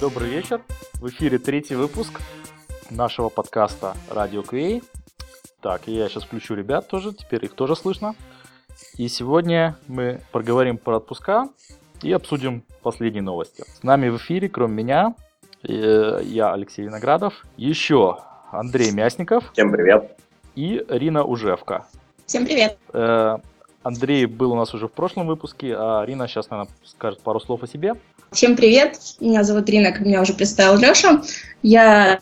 Добрый вечер. В эфире третий выпуск нашего подкаста Радио Квей. Так, я сейчас включу ребят тоже, теперь их тоже слышно. И сегодня мы поговорим про отпуска и обсудим последние новости. С нами в эфире, кроме меня, э, я Алексей Виноградов, еще Андрей Мясников. Всем привет. И Рина Ужевка. Всем привет. Э, Андрей был у нас уже в прошлом выпуске, а Рина сейчас, наверное, скажет пару слов о себе. Всем привет, меня зовут Рина, как меня уже представил Леша. Я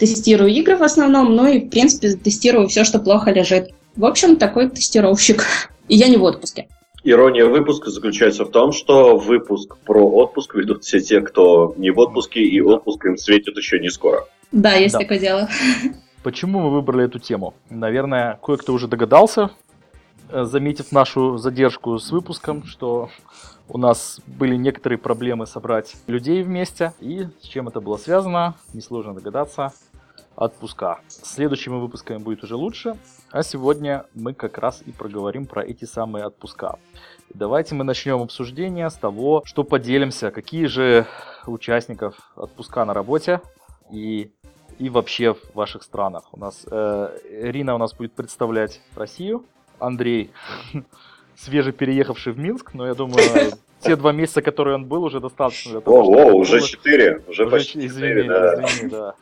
тестирую игры в основном, ну и, в принципе, тестирую все, что плохо лежит. В общем, такой тестировщик. И я не в отпуске. Ирония выпуска заключается в том, что выпуск про отпуск ведут все те, кто не в отпуске, и отпуск им светит еще не скоро. Да, есть да. такое дело. Почему мы выбрали эту тему? Наверное, кое-кто уже догадался, э, заметив нашу задержку с выпуском, что у нас были некоторые проблемы собрать людей вместе. И с чем это было связано, несложно догадаться. Отпуска. Следующими выпусками будет уже лучше. А сегодня мы как раз и проговорим про эти самые отпуска. Давайте мы начнем обсуждение с того, что поделимся, какие же участников отпуска на работе и, и вообще в ваших странах. У нас э, Рина у нас будет представлять Россию, Андрей свеже переехавший в Минск, но я думаю, те два месяца, которые он был, уже достаточно для того, О, о, уже четыре, уже, почти извини, да. Извини, да.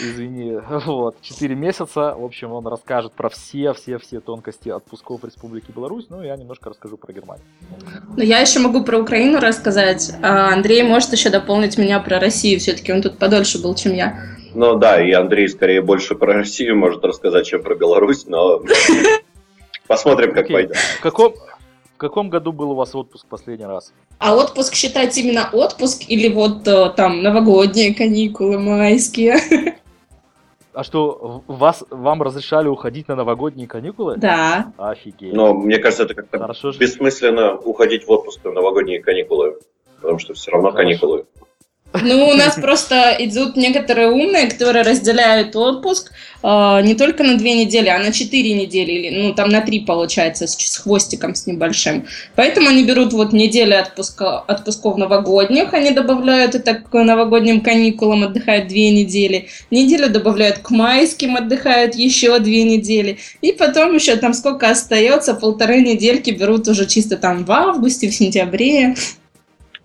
Извини, вот, четыре месяца, в общем, он расскажет про все-все-все тонкости отпусков Республики Беларусь, ну, я немножко расскажу про Германию. Ну, я еще могу про Украину рассказать, а Андрей может еще дополнить меня про Россию, все-таки он тут подольше был, чем я. Ну да, и Андрей скорее больше про Россию может рассказать, чем про Беларусь, но Посмотрим, как okay. пойдет. В каком, в каком году был у вас отпуск последний раз? А отпуск считать именно отпуск или вот э, там новогодние каникулы, майские? А что, вас, вам разрешали уходить на новогодние каникулы? Да. Офигеть. Но мне кажется, это как-то Хорошо, бессмысленно уходить в отпуск на новогодние каникулы, потому что все равно Хорошо. каникулы. Ну, у нас просто идут некоторые умные, которые разделяют отпуск э, не только на две недели, а на четыре недели, или, ну, там на три, получается, с, с хвостиком, с небольшим. Поэтому они берут вот недели отпуска, отпусков новогодних, они добавляют это к новогодним каникулам, отдыхают две недели. Неделю добавляют к майским, отдыхают еще две недели. И потом еще там сколько остается, полторы недельки берут уже чисто там в августе, в сентябре.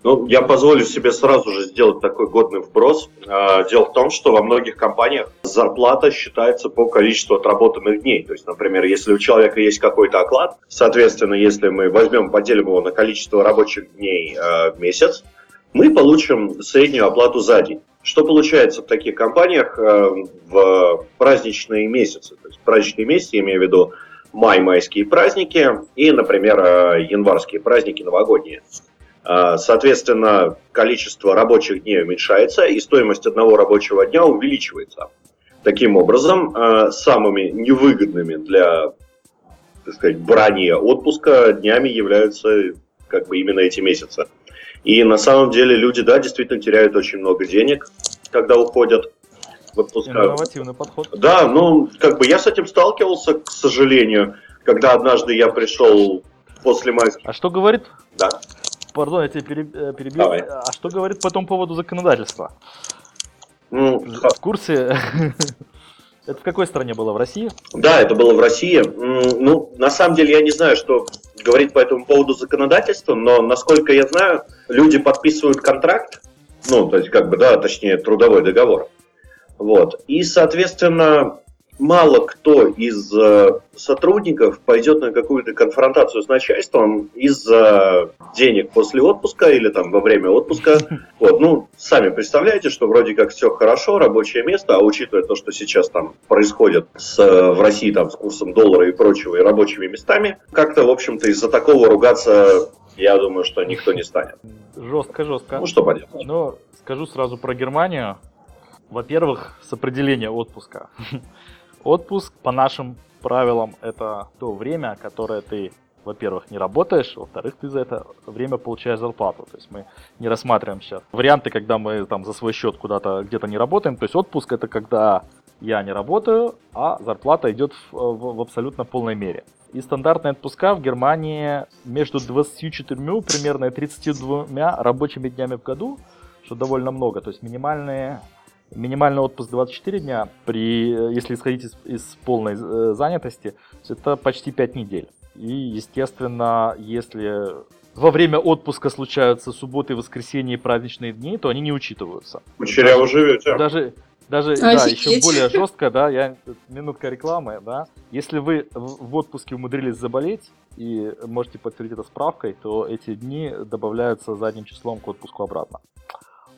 Ну, я позволю себе сразу же сделать такой годный вброс. А, дело в том, что во многих компаниях зарплата считается по количеству отработанных дней. То есть, например, если у человека есть какой-то оклад, соответственно, если мы возьмем, поделим его на количество рабочих дней а, в месяц, мы получим среднюю оплату за день. Что получается в таких компаниях а, в праздничные месяцы? То есть праздничные месяцы, я имею в виду май, майские праздники и, например, январские праздники новогодние. А, соответственно, количество рабочих дней уменьшается, и стоимость одного рабочего дня увеличивается. Таким образом, а, самыми невыгодными для так сказать, брания отпуска днями являются как бы именно эти месяцы. И на самом деле люди, да, действительно теряют очень много денег, когда уходят в отпуска. Инновативный подход. Да, ну, как бы я с этим сталкивался, к сожалению, когда однажды я пришел после майских. А что говорит? Да. Пардон, я тебя э, перебил. Давай. А что говорит по этому поводу законодательства? Ну, в курсе? Это в какой стране было? В России? Да, это было в России. Ну, на самом деле я не знаю, что говорит по этому поводу законодательства, но, насколько я знаю, люди подписывают контракт, ну, то есть, как бы, да, точнее, трудовой договор. Вот. И, соответственно, мало кто из э, сотрудников пойдет на какую-то конфронтацию с начальством из-за денег после отпуска или там во время отпуска. Вот, ну, сами представляете, что вроде как все хорошо, рабочее место, а учитывая то, что сейчас там происходит с, в России там с курсом доллара и прочего, и рабочими местами, как-то, в общем-то, из-за такого ругаться я думаю, что никто не станет. Жестко, жестко. Ну, что поделать. Ну, скажу сразу про Германию. Во-первых, с определения отпуска. Отпуск по нашим правилам это то время, которое ты, во-первых, не работаешь, во-вторых, ты за это время получаешь зарплату. То есть мы не рассматриваем сейчас варианты, когда мы там за свой счет куда-то где-то не работаем. То есть отпуск это когда я не работаю, а зарплата идет в, в, в абсолютно полной мере. И стандартные отпуска в Германии между 24 примерно и 32 рабочими днями в году что довольно много. То есть минимальные минимальный отпуск 24 дня, при, если исходить из, из полной э, занятости, это почти 5 недель. И, естественно, если во время отпуска случаются субботы, воскресенья и праздничные дни, то они не учитываются. Кучеряво живете. Даже, даже да, еще более жестко, да, я минутка рекламы, да. Если вы в отпуске умудрились заболеть и можете подтвердить это справкой, то эти дни добавляются задним числом к отпуску обратно.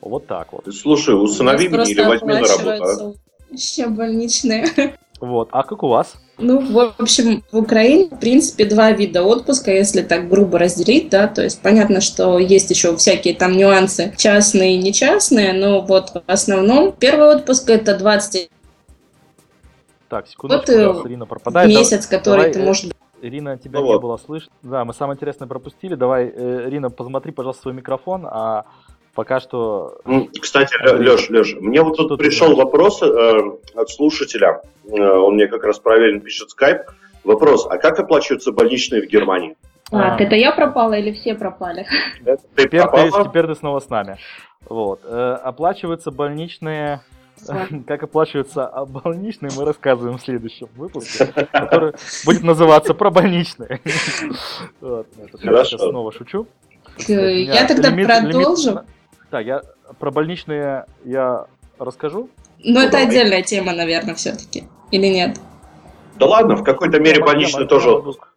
Вот так вот. Слушай, усынови меня или возьми на работу. А? Еще больничные. Вот. А как у вас? Ну, в общем, в Украине, в принципе, два вида отпуска, если так грубо разделить, да, то есть понятно, что есть еще всякие там нюансы частные и нечастные, но вот в основном первый отпуск это 20 так, секундочку, вот, Ирина пропадает. Месяц, который Давай, ты можешь... Ирина, тебя ну, не вот. было слышно. Да, мы самое интересное пропустили. Давай, э, Ирина, посмотри, пожалуйста, свой микрофон, а пока что... Кстати, Леш, Леш, мне вот тут пришел вопрос э, от слушателя, э, он мне как раз правильно пишет скайп. Вопрос, а как оплачиваются больничные в Германии? Так, а. это я пропала или все пропали? Ты теперь, ты, теперь ты снова с нами. Вот. Э, оплачиваются больничные как оплачиваются больничные, мы рассказываем в следующем выпуске, который будет называться про больничные. Хорошо. снова шучу. Я тогда продолжу. Так, я про больничные я расскажу. Но ну, это отдельная тема, наверное, все-таки. Или нет? Да ладно, в какой-то мере больничный тоже отпуск.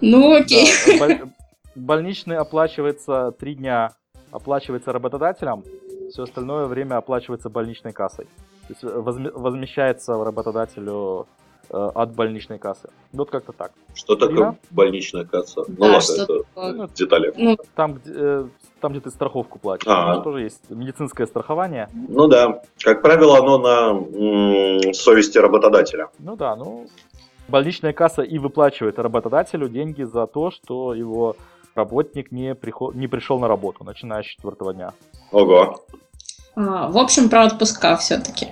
Ну окей. Да, больничный оплачивается три дня, оплачивается работодателем, все остальное время оплачивается больничной кассой. То есть возмещается работодателю Э, от больничной кассы. Вот как-то так. Что такое Ирина? больничная касса? Ну да, ладно, это ну, детали. Ну, там, где, э, там, где ты страховку платишь. А-а. тоже есть медицинское страхование. Ну да. Как правило, оно на м- совести работодателя. Ну да, ну... Больничная касса и выплачивает работодателю деньги за то, что его работник не, приход... не пришел на работу, начиная с четвертого дня. Ого. А, в общем, про отпуска все-таки.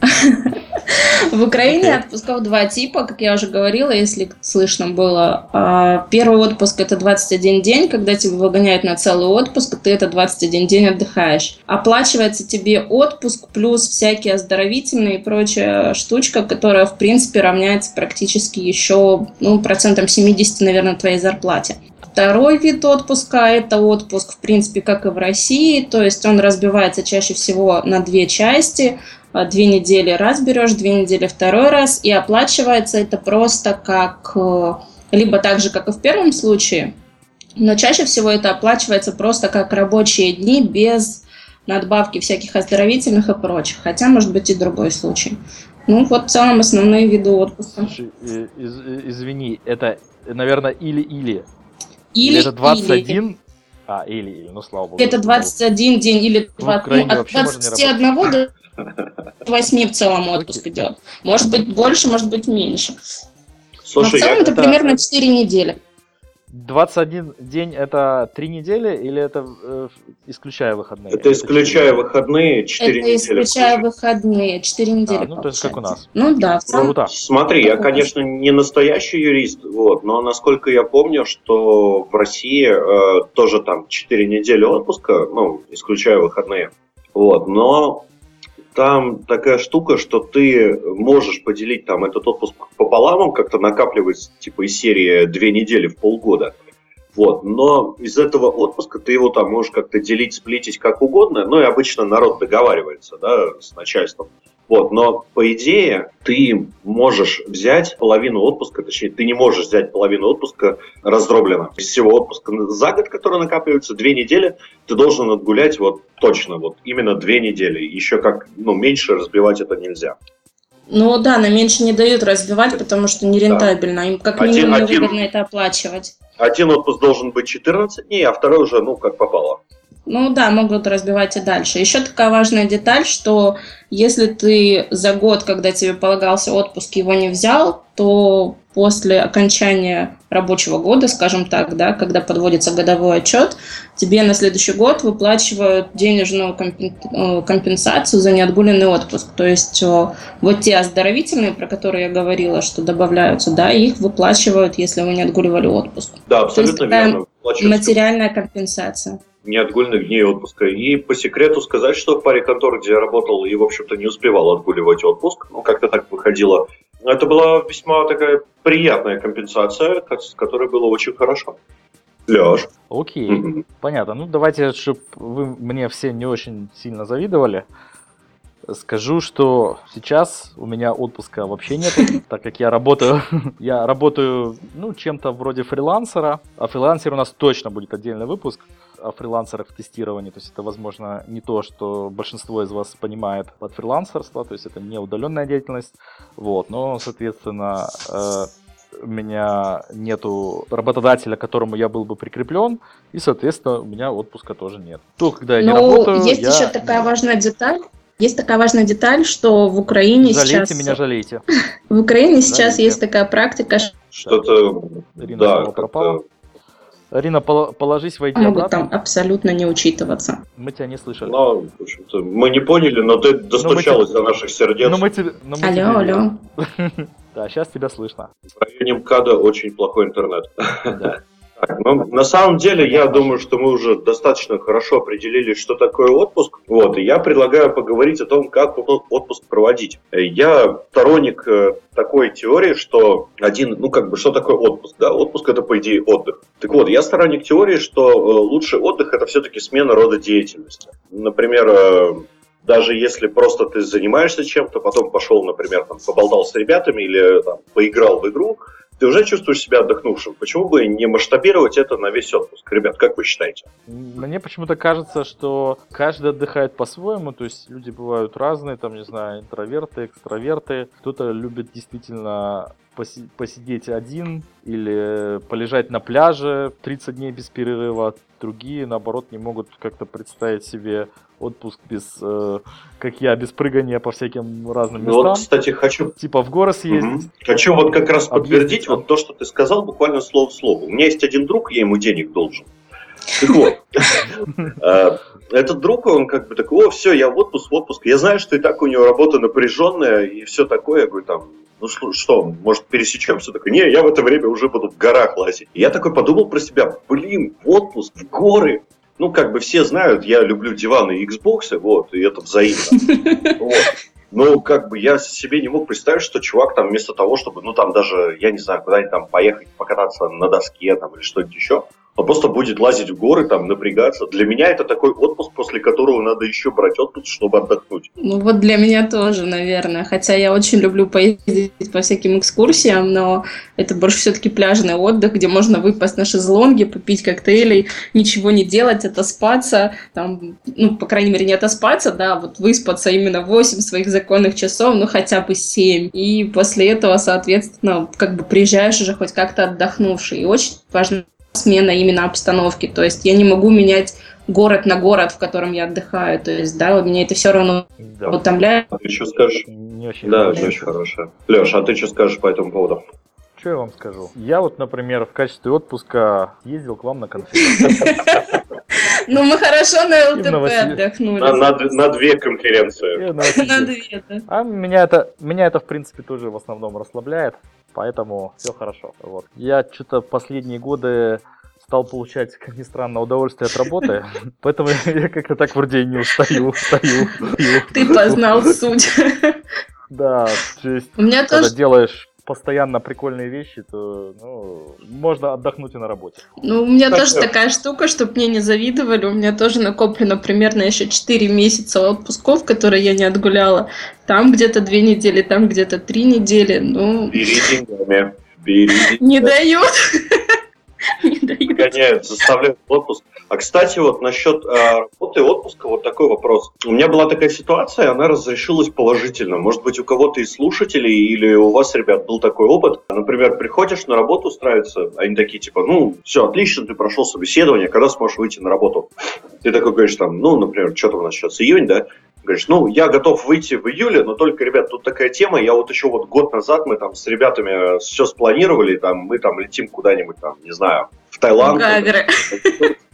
В Украине отпусков два типа, как я уже говорила, если слышно было. А, первый отпуск это 21 день, когда тебя выгоняют на целый отпуск, ты это 21 день отдыхаешь. Оплачивается тебе отпуск плюс всякие оздоровительные и прочая штучка, которая в принципе равняется практически еще ну, процентом 70, наверное, твоей зарплате. Второй вид отпуска – это отпуск, в принципе, как и в России, то есть он разбивается чаще всего на две части. А, две недели раз берешь, две недели второй раз, и оплачивается это просто как э, либо так же, как и в первом случае, но чаще всего это оплачивается просто как рабочие дни без надбавки всяких оздоровительных и прочих, хотя может быть и другой случай. Ну вот в целом основные виды отпуска. Слушай, из, извини, это, наверное, или-или. Или, это 21, или. А, или, или, ну слава богу. Это 21 день или 20, ну, от 21 до 8 в целом отпуск идет. Может быть больше, может быть меньше. Слушай, Но в целом это, это примерно 4 недели. 21 день это 3 недели или это э, исключая выходные? Это исключая выходные 4 это недели. Это исключая выходные 4 недели. А, ну, то есть как у нас. Ну да, в целом. Ну, Смотри, я, конечно, не настоящий юрист, вот, но насколько я помню, что в России э, тоже там 4 недели отпуска, ну, исключая выходные. Вот, но там такая штука, что ты можешь поделить там этот отпуск пополам, как-то накапливать типа из серии две недели в полгода. Вот. Но из этого отпуска ты его там можешь как-то делить, сплитить как угодно. Ну и обычно народ договаривается да, с начальством. Вот, но по идее ты можешь взять половину отпуска, точнее, ты не можешь взять половину отпуска раздробленно. Из всего отпуска за год, который накапливается, две недели, ты должен отгулять вот точно, вот именно две недели. Еще как, ну, меньше разбивать это нельзя. Ну да, на меньше не дают разбивать, потому что нерентабельно. Им как минимум один, невыгодно это оплачивать. Один отпуск должен быть 14 дней, а второй уже, ну, как попало. Ну да, могут разбивать и дальше. Еще такая важная деталь, что если ты за год, когда тебе полагался отпуск, его не взял, то после окончания рабочего года, скажем так, да, когда подводится годовой отчет, тебе на следующий год выплачивают денежную э, компенсацию за неотгуленный отпуск. То есть э, вот те оздоровительные, про которые я говорила, что добавляются, да, их выплачивают, если вы не отгуливали отпуск. Да, абсолютно верно. Материальная компенсация. Неотгульных дней отпуска. И по секрету сказать, что в паре контор, где я работал и, в общем-то, не успевал отгуливать отпуск, ну, как-то так выходило, это была весьма такая приятная компенсация, с которой было очень хорошо. Леш. Окей, mm-hmm. понятно. Ну, давайте, чтобы вы мне все не очень сильно завидовали, скажу, что сейчас у меня отпуска вообще нет, так как я работаю, я работаю, ну, чем-то вроде фрилансера, а фрилансер у нас точно будет отдельный выпуск о фрилансерах в тестировании, то есть это, возможно, не то, что большинство из вас понимает под фрилансерство, то есть это не удаленная деятельность, вот, но, соответственно, э, у меня нету работодателя, к которому я был бы прикреплен, и, соответственно, у меня отпуска тоже нет. То, когда я Но не ну, работаю, есть я... еще такая важная деталь, есть такая важная деталь, что в Украине жалейте сейчас... меня, жалейте. В Украине сейчас жалейте. есть такая практика... Что-то... Ирина да, пропала. Арина, положись, войди Могут обратно. там абсолютно не учитываться. Мы тебя не слышали. Но, в общем-то, мы не поняли, но ты достучалась до наших сердец. Но мы тебе, но мы алло, тебе алло. Да, сейчас тебя слышно. В районе МКАДа очень плохой интернет. Да. Так, ну, на самом деле, я думаю, что мы уже достаточно хорошо определили, что такое отпуск. Вот, и я предлагаю поговорить о том, как отпуск проводить. Я сторонник э, такой теории, что один, ну, как бы, что такое отпуск? Да, отпуск это, по идее, отдых. Так вот, я сторонник теории, что э, лучший отдых это все-таки смена рода деятельности. Например, э, даже если просто ты занимаешься чем-то, потом пошел, например, там, поболтал с ребятами или там, поиграл в игру, ты уже чувствуешь себя отдохнувшим. Почему бы не масштабировать это на весь отпуск? Ребят, как вы считаете? Мне почему-то кажется, что каждый отдыхает по-своему, то есть люди бывают разные, там, не знаю, интроверты, экстраверты. Кто-то любит действительно посидеть один или полежать на пляже 30 дней без перерыва. Другие, наоборот, не могут как-то представить себе отпуск без, э, как я, без прыгания по всяким разным местам. Ну вот, кстати, хочу... Типа в горы съездить. Угу. Хочу вот как раз подтвердить вот то, что ты сказал, буквально слово в слово. У меня есть один друг, я ему денег должен. Так вот, э, этот друг, он как бы такой, о, все, я в отпуск, в отпуск. Я знаю, что и так у него работа напряженная и все такое. Я говорю, там, ну что, может пересечемся? Такой, не, я в это время уже буду в горах лазить. И я такой подумал про себя, блин, в отпуск, в горы. Ну, как бы все знают, я люблю диваны и Xbox, вот, и это взаимно. Вот. Но как бы я себе не мог представить, что чувак там вместо того, чтобы, ну там даже, я не знаю, куда-нибудь там поехать, покататься на доске там или что-нибудь еще, он просто будет лазить в горы, там, напрягаться. Для меня это такой отпуск, после которого надо еще брать отпуск, чтобы отдохнуть. Ну вот для меня тоже, наверное. Хотя я очень люблю поездить по всяким экскурсиям, но это больше все-таки пляжный отдых, где можно выпасть на шезлонги, попить коктейлей, ничего не делать, отоспаться, там, ну, по крайней мере, не отоспаться, да, вот выспаться именно 8 своих законных часов, ну, хотя бы 7. И после этого, соответственно, как бы приезжаешь уже хоть как-то отдохнувший. И очень важно смена именно обстановки. То есть я не могу менять город на город, в котором я отдыхаю. То есть, да, вот меня это все равно да. утомляет. А ты что скажешь? Не очень да, не очень хорошо. Леш, а ты что скажешь по этому поводу? Что я вам скажу? Я вот, например, в качестве отпуска ездил к вам на конференцию. Ну, мы хорошо на ЛТП отдохнули. На две конференции. На две, да. А меня это, меня это, в принципе, тоже в основном расслабляет. Поэтому все хорошо. Вот. Я что-то последние годы стал получать, как ни странно, удовольствие от работы, поэтому я как-то так вроде не устаю, устаю. Ты познал суть. Да, то есть, когда делаешь постоянно прикольные вещи, то ну, можно отдохнуть и на работе. Ну, у меня так тоже что... такая штука, чтобы мне не завидовали. У меня тоже накоплено примерно еще 4 месяца отпусков, которые я не отгуляла. Там где-то 2 недели, там где-то 3 недели. Ну... Бери деньгами. Бери деньгами. Не дают. Не. Гоняют, заставляют отпуск. А, кстати, вот насчет э, работы и отпуска, вот такой вопрос. У меня была такая ситуация, она разрешилась положительно. Может быть, у кого-то из слушателей или у вас, ребят, был такой опыт. Например, приходишь на работу устраиваться, они такие, типа, ну, все, отлично, ты прошел собеседование, когда сможешь выйти на работу? Ты такой говоришь, там, ну, например, что-то у нас сейчас июнь, да? Говоришь, ну, я готов выйти в июле, но только, ребят, тут такая тема, я вот еще вот год назад мы там с ребятами все спланировали, там, мы там летим куда-нибудь там, не знаю, в Таиланд.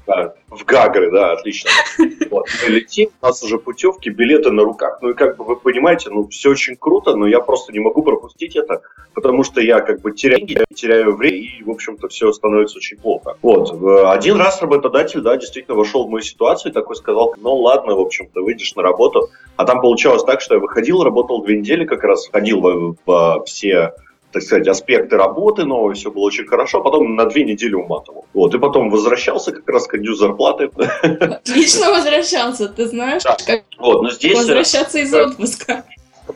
Да, в Гагры, да, отлично. Вот, мы летим, у нас уже путевки, билеты на руках. Ну и как бы вы понимаете, ну все очень круто, но я просто не могу пропустить это, потому что я как бы теряю деньги, теряю время, и, в общем-то, все становится очень плохо. Вот, один раз работодатель, да, действительно вошел в мою ситуацию и такой сказал, ну ладно, в общем-то, выйдешь на работу. А там получалось так, что я выходил, работал две недели как раз, ходил во, во все так сказать, аспекты работы новые, все было очень хорошо, потом на две недели уматывал. Вот, и потом возвращался как раз к дню зарплаты. Отлично возвращался, ты знаешь, да. как вот, но здесь возвращаться из отпуска.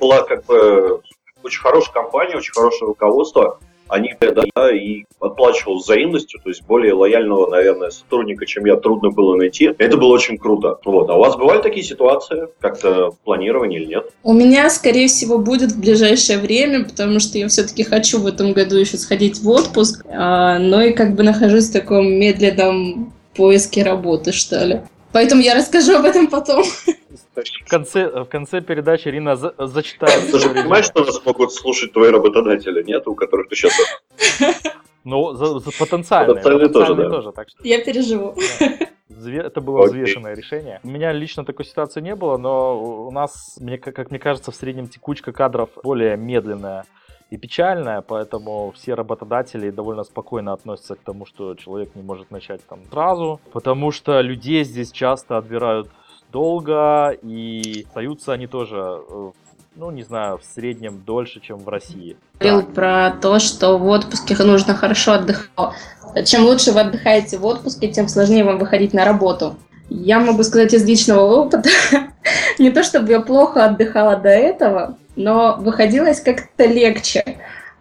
Была как бы очень хорошая компания, очень хорошее руководство они да, и отплачивал взаимностью, то есть более лояльного, наверное, сотрудника, чем я, трудно было найти. Это было очень круто. Вот. А у вас бывали такие ситуации, как-то планирование или нет? У меня, скорее всего, будет в ближайшее время, потому что я все-таки хочу в этом году еще сходить в отпуск, а, но и как бы нахожусь в таком медленном поиске работы, что ли. Поэтому я расскажу об этом потом. В конце, в конце передачи Ирина за, зачитает. Ты же понимаешь, что нас могут слушать твои работодатели, нет, у которых ты сейчас... Ну, за, за потенциальные. Потенциальные, тоже, да. тоже так что... Я переживу. Это было взвешенное решение. У меня лично такой ситуации не было, но у нас, мне, как мне кажется, в среднем текучка кадров более медленная и печальная, поэтому все работодатели довольно спокойно относятся к тому, что человек не может начать там сразу, потому что людей здесь часто отбирают долго, и остаются они тоже, э, ну, не знаю, в среднем дольше, чем в России. Говорил про то, что в отпуске нужно хорошо отдыхать. Чем лучше вы отдыхаете в отпуске, тем сложнее вам выходить на работу. Я могу сказать из личного опыта, не то чтобы я плохо отдыхала до этого, но выходилось как-то легче.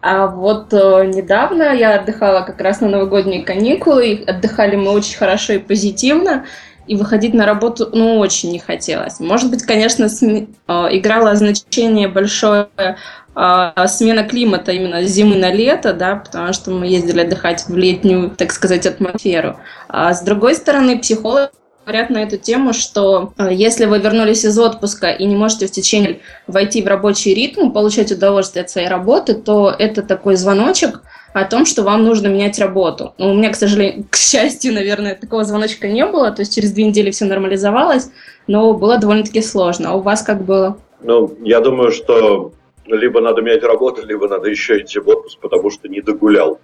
А вот э, недавно я отдыхала как раз на новогодние каникулы, и отдыхали мы очень хорошо и позитивно, и выходить на работу, ну, очень не хотелось. Может быть, конечно, см... Э, играло значение большое э, смена климата именно с зимы на лето, да, потому что мы ездили отдыхать в летнюю, так сказать, атмосферу. А с другой стороны, психолог говорят на эту тему, что э, если вы вернулись из отпуска и не можете в течение войти в рабочий ритм, получать удовольствие от своей работы, то это такой звоночек, о том, что вам нужно менять работу. Но у меня, к сожалению, к счастью, наверное, такого звоночка не было, то есть через две недели все нормализовалось, но было довольно-таки сложно. А у вас как было? Ну, я думаю, что либо надо менять работу, либо надо еще идти в отпуск, потому что не догулял.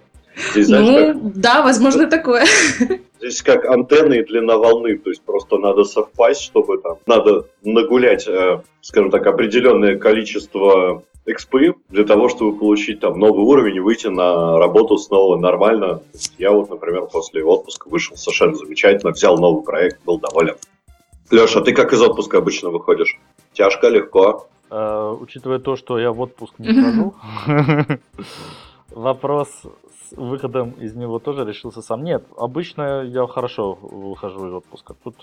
Здесь, знаешь, ну, как... да, возможно, такое. Здесь как антенны и длина волны, то есть просто надо совпасть, чтобы там, надо нагулять, э, скажем так, определенное количество экспы для того, чтобы получить там новый уровень и выйти на работу снова нормально. Я вот, например, после отпуска вышел совершенно замечательно, взял новый проект, был доволен. Леша, ты как из отпуска обычно выходишь? Тяжко, легко? Э, учитывая то, что я в отпуск не хожу, вопрос с выходом из него тоже решился сам. Нет, обычно я хорошо выхожу из отпуска. Тут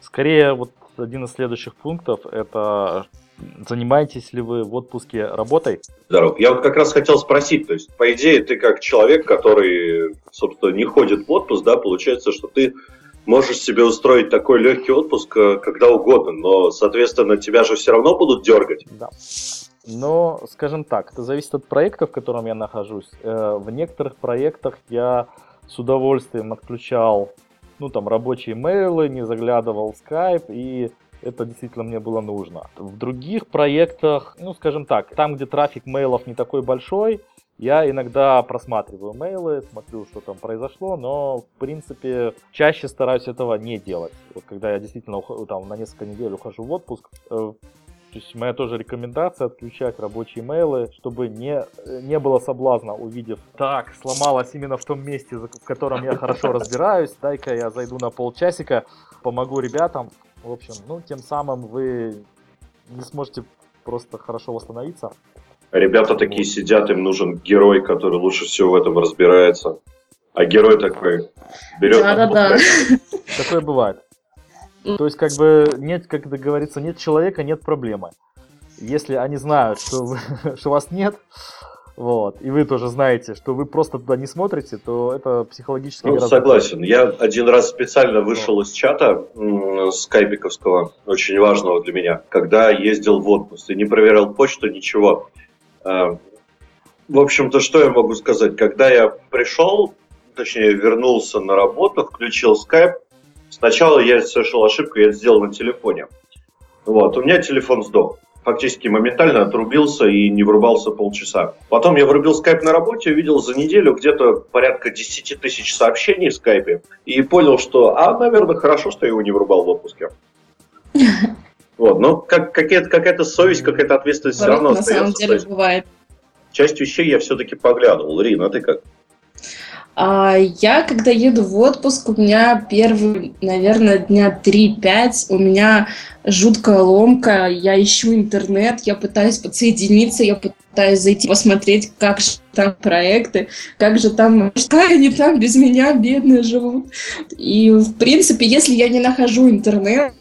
скорее вот один из следующих пунктов это занимаетесь ли вы в отпуске работой? Здорово. Я вот как раз хотел спросить, то есть, по идее, ты как человек, который, собственно, не ходит в отпуск, да, получается, что ты можешь себе устроить такой легкий отпуск э, когда угодно, но, соответственно, тебя же все равно будут дергать. Да. Но, скажем так, это зависит от проекта, в котором я нахожусь. Э, в некоторых проектах я с удовольствием отключал ну, там, рабочие мейлы, не заглядывал в Skype и это действительно мне было нужно. В других проектах, ну, скажем так, там, где трафик мейлов не такой большой, я иногда просматриваю мейлы, смотрю, что там произошло, но, в принципе, чаще стараюсь этого не делать. Вот когда я действительно там, на несколько недель ухожу в отпуск, э, то есть моя тоже рекомендация отключать рабочие мейлы, чтобы не, не было соблазна, увидев, так, сломалось именно в том месте, в котором я хорошо разбираюсь, дай-ка я зайду на полчасика, помогу ребятам, в общем, ну, тем самым вы не сможете просто хорошо восстановиться. Ребята такие сидят, им нужен герой, который лучше всего в этом разбирается. А герой такой берет... Да-да-да. Такое бывает. То есть, как бы, нет, как говорится, нет человека, нет проблемы. Если они знают, что, вы, что вас нет, вот, и вы тоже знаете, что вы просто туда не смотрите, то это психологически ну, гораздо... согласен. Я один раз специально вышел из чата скайпиковского, очень важного для меня, когда ездил в отпуск и не проверял почту, ничего. А, в общем-то, что я могу сказать? Когда я пришел, точнее, вернулся на работу, включил скайп, Сначала я совершил ошибку, я это сделал на телефоне. Вот, у меня телефон сдох. Фактически моментально отрубился и не врубался полчаса. Потом я врубил скайп на работе, увидел за неделю где-то порядка 10 тысяч сообщений в скайпе и понял, что, а, наверное, хорошо, что я его не врубал в отпуске. Вот, но как, какая-то, какая-то совесть, какая-то ответственность все равно на остается. самом деле бывает. Часть вещей я все-таки поглядывал. Рина, ты как? А я, когда еду в отпуск, у меня первые, наверное, дня 3-5, у меня жуткая ломка, я ищу интернет, я пытаюсь подсоединиться, я пытаюсь зайти посмотреть, как же там проекты, как же там, что они там без меня бедные живут. И, в принципе, если я не нахожу интернет,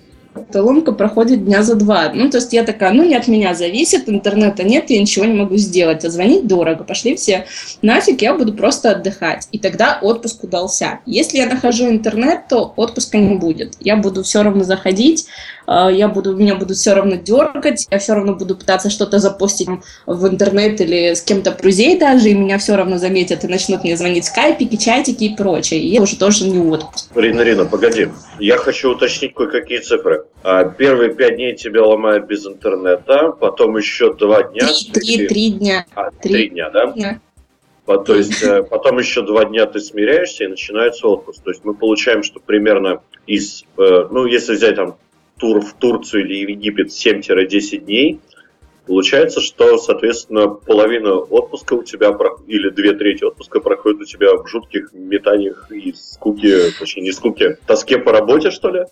ломка проходит дня за два. Ну, то есть я такая, ну, не от меня зависит, интернета нет, я ничего не могу сделать, а звонить дорого, пошли все нафиг, я буду просто отдыхать. И тогда отпуск удался. Если я нахожу интернет, то отпуска не будет. Я буду все равно заходить, а, я буду, меня будут все равно дергать, я все равно буду пытаться что-то запустить в интернет или с кем-то друзей даже, и меня все равно заметят и начнут мне звонить скайпики, чатики и прочее. И я уже тоже не отпуск. Рина, Рина, погоди. Я хочу уточнить кое-какие цифры. А, первые пять дней тебя ломают без интернета, потом еще два дня. Три, три, три дня. А, три, три дня, да? дня. То есть э, потом еще два дня ты смиряешься и начинается отпуск. То есть мы получаем, что примерно из, э, ну если взять там тур в Турцию или в Египет 7-10 дней, получается, что, соответственно, половина отпуска у тебя, или две трети отпуска проходит у тебя в жутких метаниях и скуке, точнее не скуке, тоске по работе, что ли?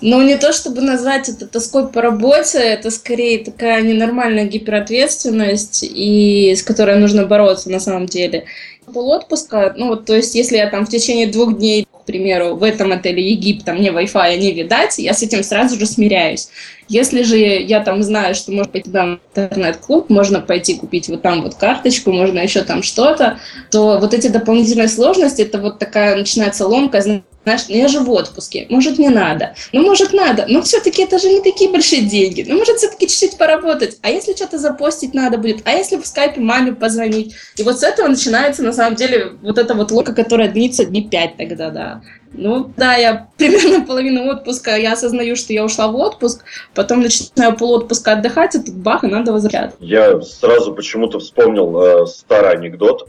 Ну, не то чтобы назвать это тоской по работе, это скорее такая ненормальная гиперответственность, и с которой нужно бороться на самом деле. Полотпуска, ну вот, то есть, если я там в течение двух дней, к примеру, в этом отеле Египта мне Wi-Fi не видать, я с этим сразу же смиряюсь. Если же я там знаю, что можно пойти там в интернет-клуб, можно пойти купить вот там вот карточку, можно еще там что-то, то вот эти дополнительные сложности, это вот такая начинается ломка, знаешь, ну я же в отпуске, может не надо, ну может надо, но все-таки это же не такие большие деньги, ну может все-таки чуть-чуть поработать, а если что-то запостить надо будет, а если в скайпе маме позвонить, и вот с этого начинается на самом деле вот эта вот лока, которая длится дней пять тогда, да. Ну да, я примерно половину отпуска, я осознаю, что я ушла в отпуск, потом начинаю полуотпуска отдыхать, и тут бах, и надо возвращаться. Я сразу почему-то вспомнил э, старый анекдот,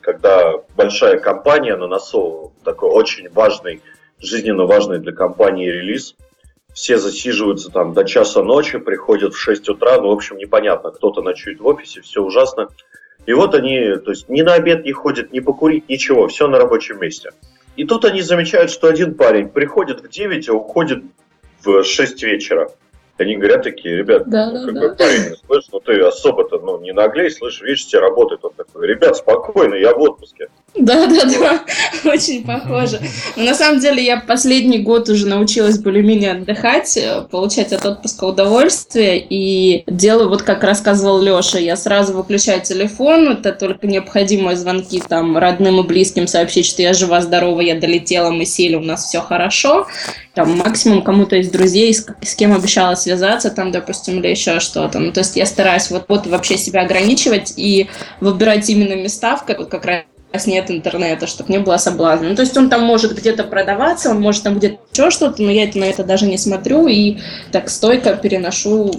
когда большая компания на носу, такой очень важный, жизненно важный для компании релиз, все засиживаются там до часа ночи, приходят в 6 утра, ну, в общем, непонятно, кто-то ночует в офисе, все ужасно. И вот они, то есть ни на обед не ходят, ни покурить, ничего, все на рабочем месте. И тут они замечают, что один парень приходит в 9, а уходит в 6 вечера. Они говорят такие, ребят, да, ну, да, какой да. парень, слышь, ну ты особо-то ну, не наглей, слышь, видишь, все работает. Он такой, ребят, спокойно, я в отпуске. Да, да, да, очень похоже. Но на самом деле я последний год уже научилась более-менее отдыхать, э, получать от отпуска удовольствие и делаю вот как рассказывал Леша, я сразу выключаю телефон, это только необходимые звонки там родным и близким сообщить, что я жива, здорова, я долетела, мы сели, у нас все хорошо. Там максимум кому-то из друзей, с, с кем обещала связаться, там, допустим, или еще что-то. Ну, то есть я стараюсь вот, вот вообще себя ограничивать и выбирать именно места, в как, как раз нет интернета, чтобы не было соблазна. Ну, то есть он там может где-то продаваться, он может там где-то еще что-то, но я на это даже не смотрю и так стойко переношу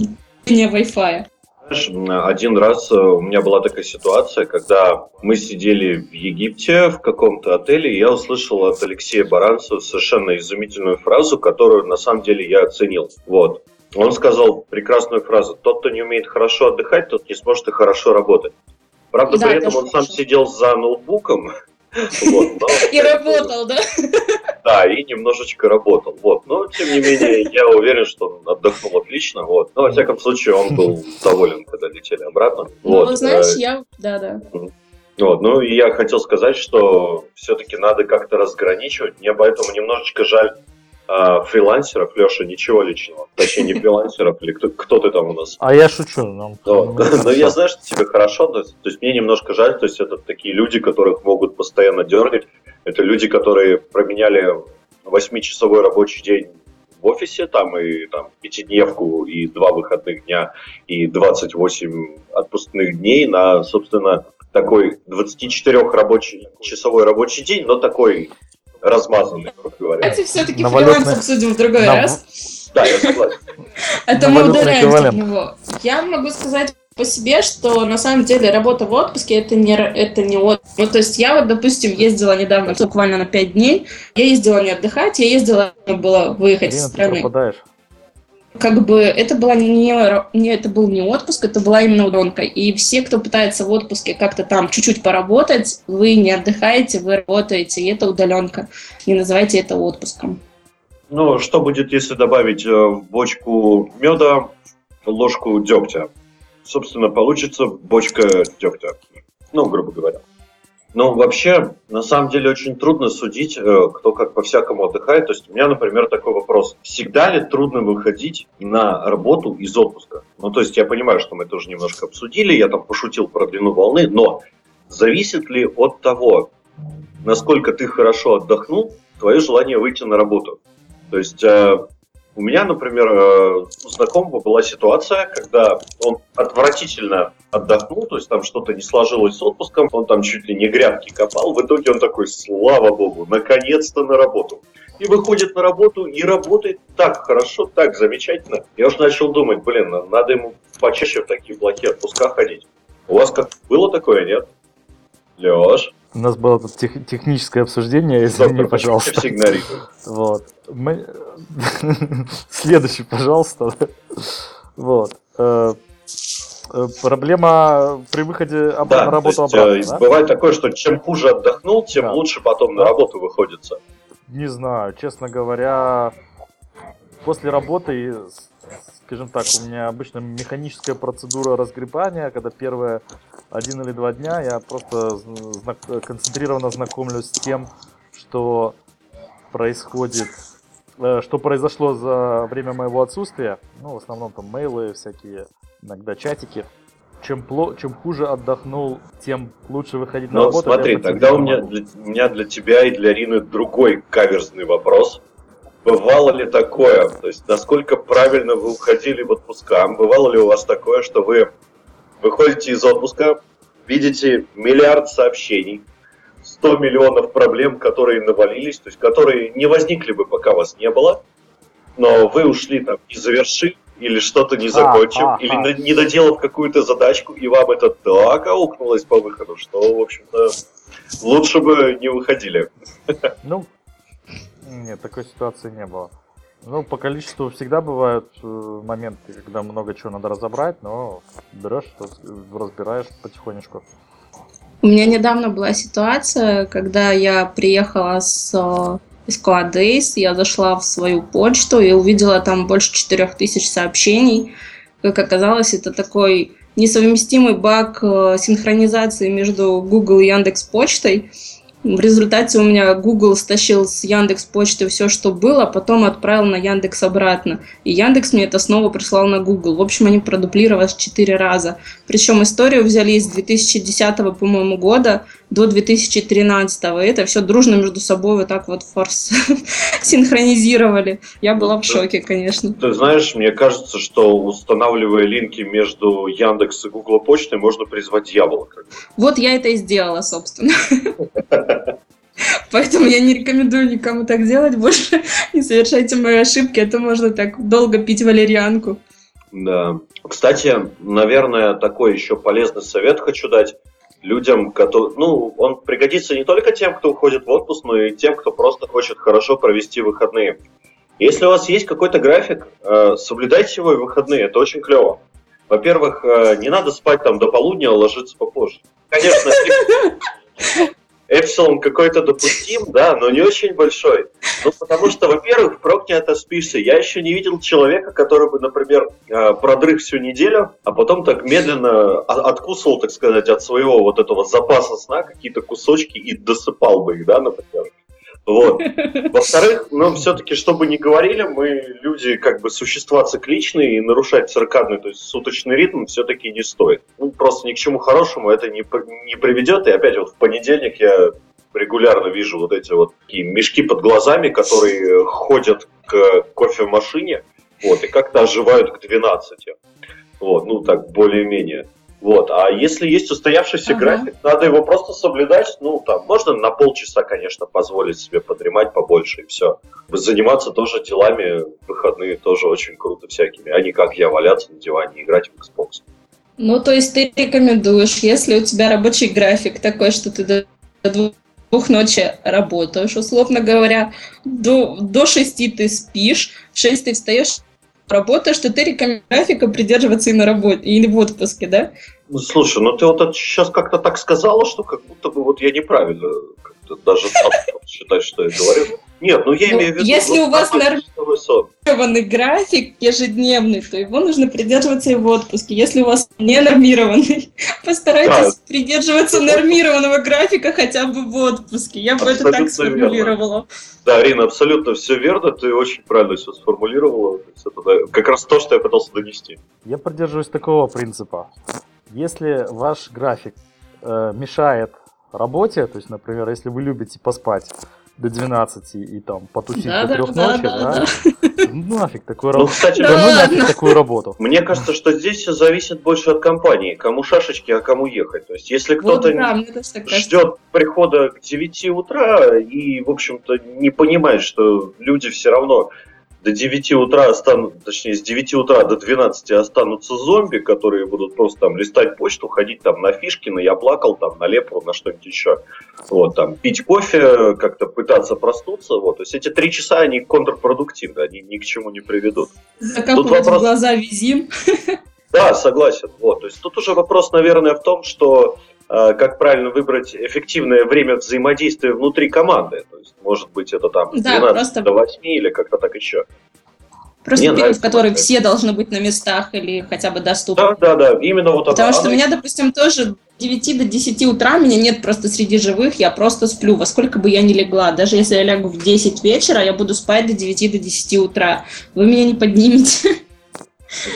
вне Wi-Fi. Знаешь, один раз у меня была такая ситуация, когда мы сидели в Египте в каком-то отеле, и я услышал от Алексея Баранцева совершенно изумительную фразу, которую на самом деле я оценил. Вот. Он сказал прекрасную фразу «Тот, кто не умеет хорошо отдыхать, тот не сможет и хорошо работать». Правда, Да, при этом он сам хорошо. сидел за ноутбуком. Вот, но- И работал, да? Да, и немножечко работал. Вот. Но, тем не менее, я уверен, что он отдохнул отлично. Вот. Но, во всяком случае, он был доволен, когда летели обратно. Ну, Вот. знаешь, э, я... Да-да. вот, ну и я хотел сказать, что все-таки надо как-то разграничивать. Мне поэтому немножечко жаль фрилансеров, Леша, ничего личного. Точнее, не фрилансеров, или кто, кто ты там у нас. А я шучу. Вот. ну, Но я знаю, что тебе хорошо, то есть, то есть мне немножко жаль, то есть это такие люди, которых могут постоянно дергать. Это люди, которые променяли 8-часовой рабочий день в офисе, там и там пятидневку, и два выходных дня, и 28 отпускных дней на, собственно, такой 24 рабочий, часовой рабочий день, но такой размазанный, как говорят. Давайте все-таки фриланс обсудим в другой Нав- раз. Да, я согласен. Это мы Навалётный удаляемся от него. Я могу сказать по себе, что на самом деле работа в отпуске это не, это не отпуск. Ну, то есть я вот, допустим, ездила недавно, буквально на 5 дней, я ездила не отдыхать, я ездила, было выехать из ты страны. пропадаешь. Как бы это была не, не это был не отпуск, это была именно удаленка. И все, кто пытается в отпуске как-то там чуть-чуть поработать, вы не отдыхаете, вы работаете, и это удаленка. Не называйте это отпуском. Ну, что будет, если добавить э, в бочку меда ложку дегтя? Собственно, получится бочка дегтя. Ну, грубо говоря. Ну, вообще, на самом деле, очень трудно судить, э, кто как по-всякому отдыхает. То есть у меня, например, такой вопрос. Всегда ли трудно выходить на работу из отпуска? Ну, то есть я понимаю, что мы тоже немножко обсудили, я там пошутил про длину волны, но зависит ли от того, насколько ты хорошо отдохнул, твое желание выйти на работу? То есть э, у меня, например, э, у знакомого была ситуация, когда он отвратительно отдохнул, то есть там что-то не сложилось с отпуском, он там чуть ли не грядки копал, в итоге он такой, слава богу, наконец-то на работу. И выходит на работу и работает так хорошо, так замечательно. Я уж начал думать, блин, на- надо ему почаще в такие плохие отпуска ходить. У вас как было такое, нет? Леш, У нас было тут тех- техническое обсуждение, извини, доктор, пожалуйста. Вот. Мы- Следующий, пожалуйста. Вот. Э, э, Проблема при выходе об- Да, на работу то есть, обратно, э, да? бывает такое, что чем хуже отдохнул, тем Да. лучше потом на работу выходится. Не знаю, честно говоря, после работы, скажем так, у меня обычно механическая процедура разгребания, когда первые один или два дня я просто зна- концентрированно знакомлюсь с тем, что происходит, э, что произошло за время моего отсутствия. Ну, в основном там мейлы всякие, иногда чатики. Чем, пло- чем хуже отдохнул, тем лучше выходить на Но работу. Ну, смотри, я это тогда у меня для, у меня для тебя и для Рины другой каверзный вопрос. Бывало ли такое, то есть насколько правильно вы уходили в отпуска? Бывало ли у вас такое, что вы выходите из отпуска, видите миллиард сообщений, 100 миллионов проблем, которые навалились, то есть которые не возникли бы, пока вас не было, но вы ушли там и завершив, или что-то не закончив, а, или а. не- доделав какую-то задачку, и вам это так аукнулось по выходу, что, в общем-то, лучше бы не выходили. Ну, нет, такой ситуации не было. Ну, по количеству всегда бывают э, моменты, когда много чего надо разобрать, но берешь, раз- разбираешь потихонечку. У меня недавно была ситуация, когда я приехала с э, из Squad Days, я зашла в свою почту и увидела там больше 4000 сообщений. Как оказалось, это такой несовместимый баг э, синхронизации между Google и Яндекс почтой. В результате у меня Google стащил с Яндекс почты все, что было, потом отправил на Яндекс обратно. И Яндекс мне это снова прислал на Google. В общем, они продуплировались четыре раза. Причем историю взяли с 2010, по-моему, года до 2013. И это все дружно между собой вот так вот форс синхронизировали. Я была в шоке, конечно. Ты знаешь, мне кажется, что устанавливая линки между Яндекс и Google почтой, можно призвать бы. Вот я это и сделала, собственно. Поэтому я не рекомендую никому так делать больше. Не совершайте мои ошибки, а то можно так долго пить валерьянку. Да. Кстати, наверное, такой еще полезный совет хочу дать людям, которые... Ну, он пригодится не только тем, кто уходит в отпуск, но и тем, кто просто хочет хорошо провести выходные. Если у вас есть какой-то график, э, соблюдайте его и выходные, это очень клево. Во-первых, э, не надо спать там до полудня, а ложиться попозже. Конечно, эпсилон какой-то допустим, да, но не очень большой. Ну, потому что, во-первых, впрок не отоспишься. Я еще не видел человека, который бы, например, э, продрых всю неделю, а потом так медленно откусывал, так сказать, от своего вот этого запаса сна какие-то кусочки и досыпал бы их, да, например. Вот. Во-вторых, ну, все-таки, чтобы не говорили, мы люди как бы существа цикличные, и нарушать циркадный, то есть суточный ритм все-таки не стоит. Ну, просто ни к чему хорошему это не, не приведет. И опять вот в понедельник я регулярно вижу вот эти вот такие мешки под глазами, которые ходят к кофемашине, вот, и как-то оживают к 12. Вот, ну так, более-менее. Вот. А если есть устоявшийся Ага. график, надо его просто соблюдать. Ну, там, можно на полчаса, конечно, позволить себе подремать побольше и все. Заниматься тоже делами в выходные тоже очень круто всякими, а не как я валяться на диване и играть в Xbox. Ну, то есть ты рекомендуешь, если у тебя рабочий график такой, что ты до до двух ночи работаешь, условно говоря, до, до шести ты спишь, в шесть ты встаешь, работаешь, что ты рекомендуешь графика придерживаться и на работе, или в отпуске, да? Ну, слушай, ну ты вот сейчас как-то так сказала, что как будто бы вот я неправильно даже считаю, что я говорю. Нет, ну я Ну, имею в виду... если у вас. Нормированный график ежедневный, то его нужно придерживаться и в отпуске. Если у вас не нормированный, постарайтесь придерживаться нормированного графика хотя бы в отпуске. Я бы это так Абсолютно верно. сформулировала. Да, Арина, абсолютно все верно, ты очень правильно все сформулировала. Это, да, как раз то, что я пытался донести. Я придерживаюсь такого принципа. Если ваш график э, мешает работе, то есть, например, если вы любите поспать до 12 и там потусить Да, до да, 3 да, ночи, да, да, да. ну нафиг такую Ну, работу. кстати, Да Да ну нафиг такую работу. мне кажется, что здесь все зависит больше от компании. Кому шашечки, а кому ехать. То есть, если Вот кто-то да, так кажется. ждет прихода к 9 утра и, в общем-то, не понимает, что люди все равно до 9 утра останут, точнее, с 9 утра до 12 останутся зомби, которые будут просто там листать почту, ходить там на фишки, на я плакал, там на лепру, на что-нибудь еще. Вот, там, пить кофе, как-то пытаться проснуться. Вот. То есть эти три часа, они контрпродуктивны, они ни к чему не приведут. Закапывать Тут вопрос- глаза визим. Да, согласен. Вот. То есть тут уже вопрос, наверное, в том, что как правильно выбрать эффективное время взаимодействия внутри команды. То есть, может быть, это там Да, 12 просто- до 8 или как-то так еще. Просто Мне период, в который все должны быть на местах или хотя бы доступны. Да, да, да, именно вот Потому это. что у Оно- меня, допустим, тоже с 9 до 10 утра меня нет просто среди живых, я просто сплю, во сколько бы я ни легла. Даже если я лягу в 10 вечера, я буду спать до 9 до 10 утра. Вы меня не поднимете.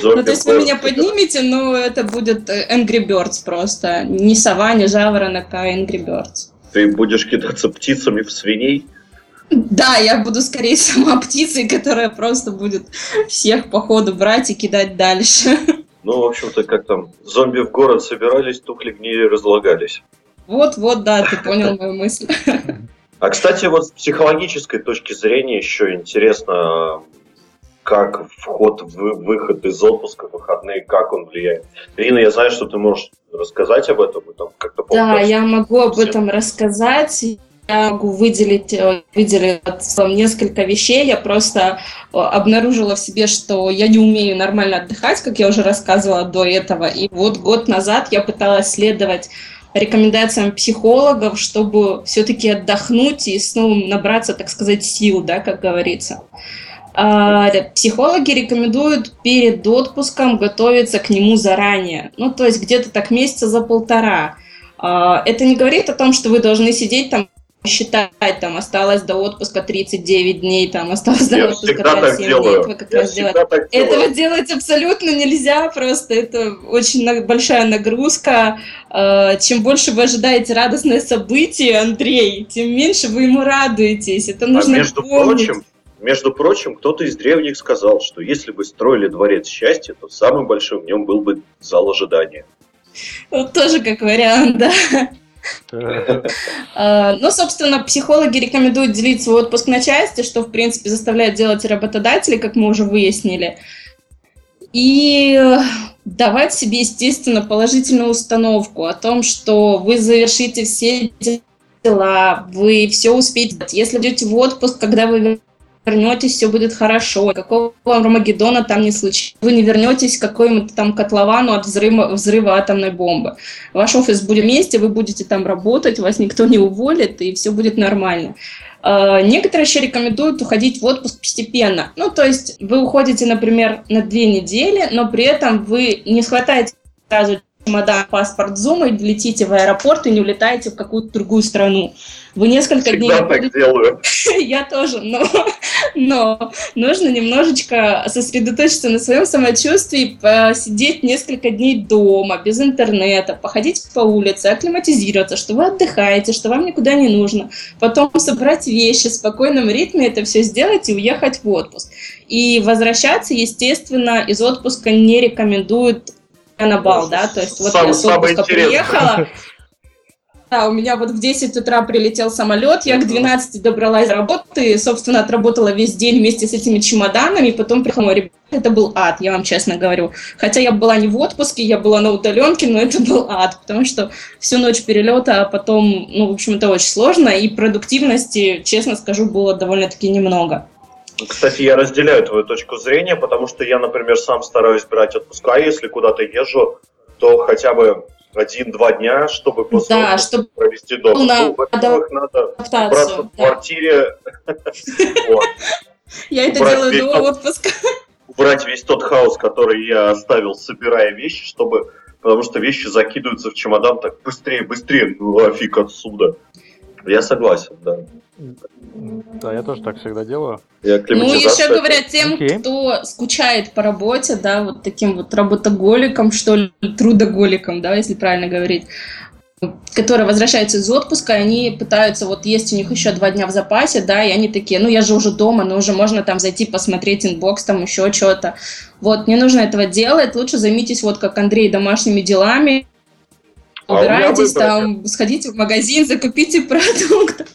Ну, то есть вы меня поднимете, но это будет э, Angry Birds просто. Не сова, не жаворонок, а Angry Birds. Ты будешь кидаться птицами в свиней. Да, я буду скорее сама птицей, которая просто будет всех по ходу брать и кидать дальше. Ну, в общем-то, как там, зомби в город собирались, тухли гнили, разлагались. Вот-вот, да, ты понял мою мысль. А, кстати, вот с психологической точки зрения еще интересно, как вход, вы- выход из отпуска, выходные, как он влияет. Ирина, я знаю, что ты можешь рассказать об этом, там как-то Да, я могу об этом рассказать. Я могу выделить, э, выделить несколько вещей. Я просто э, обнаружила в себе, что я не умею нормально отдыхать, как я уже рассказывала до этого. И вот год назад я пыталась следовать рекомендациям психологов, чтобы все-таки отдохнуть и снова набраться, так сказать, сил, да, как говорится. А, Психологи рекомендуют перед отпуском готовиться к нему заранее. Ну, то есть где-то так месяца за полтора. А, Это не говорит о том, что вы должны сидеть там считать, там осталось до отпуска 39 дней, там осталось до Я отпуска всегда так 27 дней. Это как Я раз делаю. Этого делать абсолютно нельзя, просто это очень большая нагрузка. Э, Чем больше вы ожидаете радостное событие, Андрей, тем меньше вы ему радуетесь. Это А нужно между помнить. прочим, между прочим, кто-то из древних сказал, что если бы строили дворец счастья, то самым большим в нем был бы зал ожидания. Вот тоже как вариант, да. Э, Ну, собственно, психологи рекомендуют делить свой отпуск на части, что, в принципе, заставляет делать работодатели, как мы уже выяснили. И давать себе, естественно, положительную установку о том, что вы завершите все дела, вы все успеете. Если идете в отпуск, когда вы вернетесь, все будет хорошо. Какого Армагеддона там не случится. Вы не вернетесь к какому-то там котловану от взрыва, взрыва атомной бомбы. Ваш офис будет вместе, вы будете там работать, вас никто не уволит, и все будет нормально. Э, Некоторые еще рекомендуют уходить в отпуск постепенно. Ну, то есть вы уходите, например, на две недели, но при этом вы не схватаете сразу чемодан, паспорт, зум и летите в аэропорт и не улетаете в какую-то другую страну. Вы несколько дней Всегда будете так делаю. я тоже, но, но нужно немножечко сосредоточиться на своем самочувствии, посидеть несколько дней дома, без интернета, походить по улице, акклиматизироваться, что вы отдыхаете, что вам никуда не нужно. Потом собрать вещи в спокойном ритме, это все сделать и уехать в отпуск. И возвращаться, естественно, из отпуска не рекомендуют на бал, да, то есть вот Сам- я с отпуска приехала, да, у меня вот в 10 утра прилетел самолет, я к 12 добралась до работы, собственно, отработала весь день вместе с этими чемоданами, потом приехала, ребята, это был ад, я вам честно говорю. Хотя я была не в отпуске, я была на удаленке, но это был ад, потому что всю ночь перелета, а потом, ну, в общем, это очень сложно, и продуктивности, честно скажу, было довольно-таки немного. Кстати, я разделяю твою точку зрения, потому что я, например, сам стараюсь брать отпуска, если куда-то езжу, то хотя бы один-два дня, чтобы после Да, чтобы провести дома. на- Ну, во-первых, надо убраться адаптацию. в да. квартире, Я это делаю до отпуска. убрать весь тот хаос, который я оставил, собирая вещи, чтобы... Потому что вещи закидываются в чемодан так быстрее, быстрее, на фиг отсюда. Я согласен, да. Да, я тоже так всегда делаю. Я Ну, еще говорят тем, Окей. кто скучает по работе, да, вот таким вот работоголиком, что ли, трудоголиком, да, если правильно говорить, которые возвращаются из отпуска, они пытаются, вот есть у них еще два дня в запасе, да, и они такие, ну, я же уже дома, ну, уже можно там зайти посмотреть inbox, там еще что-то. Вот, не нужно этого делать, лучше займитесь, вот как Андрей, домашними делами, убирайтесь выбора там, сходите в магазин, закупите продукты.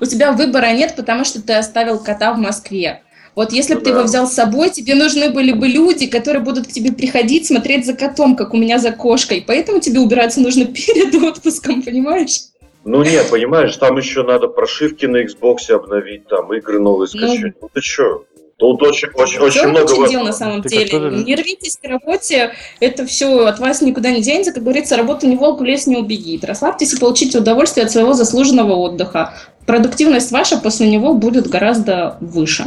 У тебя выбора нет, потому что ты оставил кота в Москве. Вот если бы Ну ты да. его взял с собой, тебе нужны были бы люди, которые будут к тебе приходить, смотреть за котом, как у меня за кошкой. Поэтому тебе убираться нужно перед отпуском, понимаешь? Ну нет, понимаешь, там еще надо прошивки на Xbox обновить, там игры новые скачать. Ну, ты че? Тут очень, очень, очень много... в- дел на самом Ты как деле. тоже- Не рвитесь к работе, это все от вас никуда не денется. Как говорится, работа не волк, в лес не убегит. Расслабьтесь и получите удовольствие от своего заслуженного отдыха. Продуктивность ваша после него будет гораздо выше.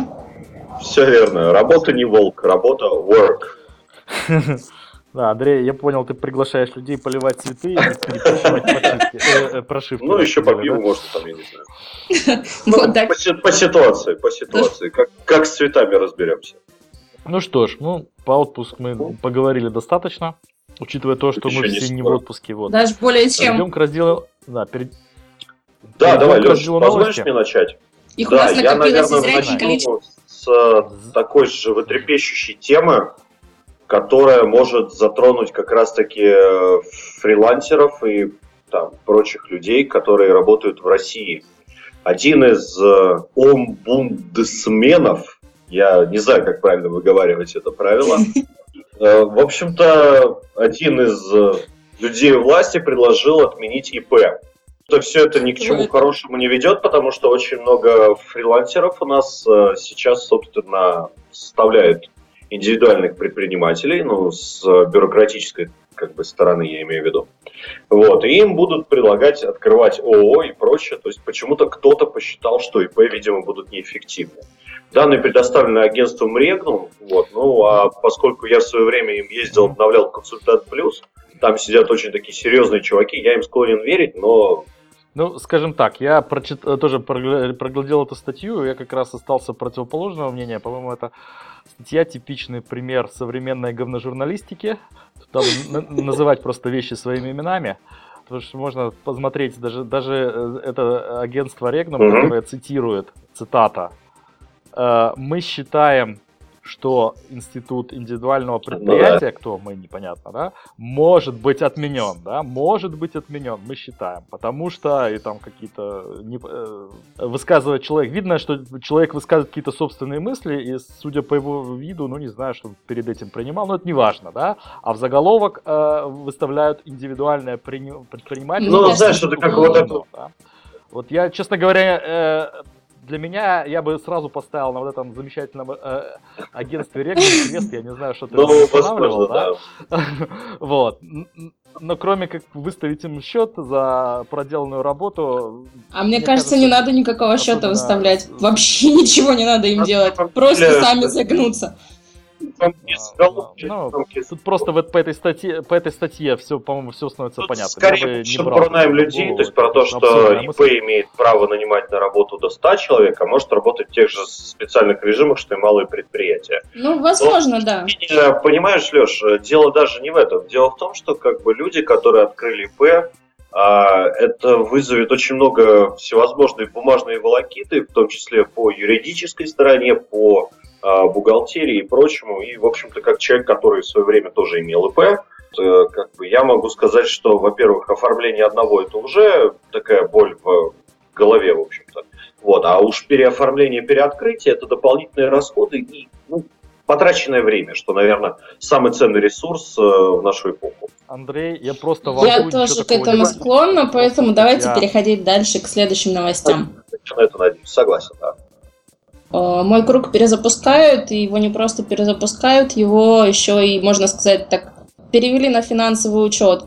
Все верно. Работа не волк, работа work. Да, Андрей, я понял, ты приглашаешь людей поливать цветы и прошивки, э, э, прошивки. Ну, еще по пиву можно там, я не знаю. Ну, Вот так. по, си- по ситуации, по ситуации. Как, как с цветами разберемся. Ну что ж, ну, по отпуск мы поговорили достаточно, учитывая то, что мы все не в отпуске. Вот. Даже более чем. Перейдем к разделу... Да, перед... Да, давай, Леш, позволишь мне начать? Их у да, нас я, наверное, начну количество. с э, такой же вытрепещущей темы, которая может затронуть как раз-таки э, фрилансеров и там, прочих людей, которые работают в России. Один из э, омбудсменов, я не знаю, как правильно выговаривать это правило, э, в общем-то, один из э, людей власти предложил отменить ИП. То все это ни к чему хорошему не ведет, потому что очень много фрилансеров у нас сейчас, собственно, составляют индивидуальных предпринимателей, ну, с бюрократической как бы стороны, я имею в виду. Вот, и им будут предлагать открывать ООО и прочее. То есть почему-то кто-то посчитал, что ИП, видимо, будут неэффективны. Данные предоставлены агентством Регнум, вот, ну, а поскольку я в свое время им ездил, обновлял консультант плюс, там сидят очень такие серьезные чуваки, я им склонен верить, но Ну, скажем так, я прочит... тоже прогля- проглядел эту статью, я как раз остался противоположного мнения. По-моему, это статья типичный пример современной говножурналистики. Там на- называть просто вещи своими именами. Потому что можно посмотреть, даже, даже э, это агентство Регнум, которое цитирует, цитата, «Э, мы считаем, что институт индивидуального предприятия, кто мы, непонятно, да, может быть отменен, да, может быть отменен, мы считаем, потому что и там какие-то не- э, высказывает человек, видно, что человек высказывает какие-то собственные мысли, и судя по его виду, ну не знаю, что он перед этим принимал, но это не важно, да, а в заголовок э, выставляют индивидуальное прини- предпринимательство. Ну, знаешь, это как вот это- да. Вот я, честно говоря, э, для меня я бы сразу поставил на вот этом замечательном э, агентстве Регнум крест, я не знаю, что ты ну, устанавливал, возможно, да. Вот. Но кроме как выставить им счет за проделанную работу, А мне, Мне кажется, кажется, не надо никакого счета выставлять. Вообще ничего не надо им делать. Просто сами это- ну, тут просто вот по этой статье, по этой статье все, по-моему, все становится Тут понятно. скорее брал про найм людей, голову, то есть про то, что ИП имеет право нанимать на работу до 100 человек, а может работать в тех же специальных режимах, что и малые предприятия. Ну, возможно, да. И, э, Понимаешь, Леш, дело даже не в этом. Дело в том, что как бы люди, которые открыли ИП, а, это вызовет очень много всевозможной бумажной волокиты, в том числе по юридической стороне, по бухгалтерии и прочему. И, в общем-то, как человек, который в свое время тоже имел ИП, Э, как бы я могу сказать, что, во-первых, оформление одного это уже такая боль в голове, в общем-то. Вот, а уж переоформление, переоткрытие это дополнительные расходы и ну, потраченное время, что, наверное, самый ценный ресурс э, в нашу эпоху. Андрей, я просто Я тоже к этому склонна, поэтому давайте я... переходить дальше к следующим новостям. Я на это надеюсь, согласен, да. Э, мой круг перезапускают, и его не просто перезапускают, его еще и, можно сказать, так перевели на финансовый учет.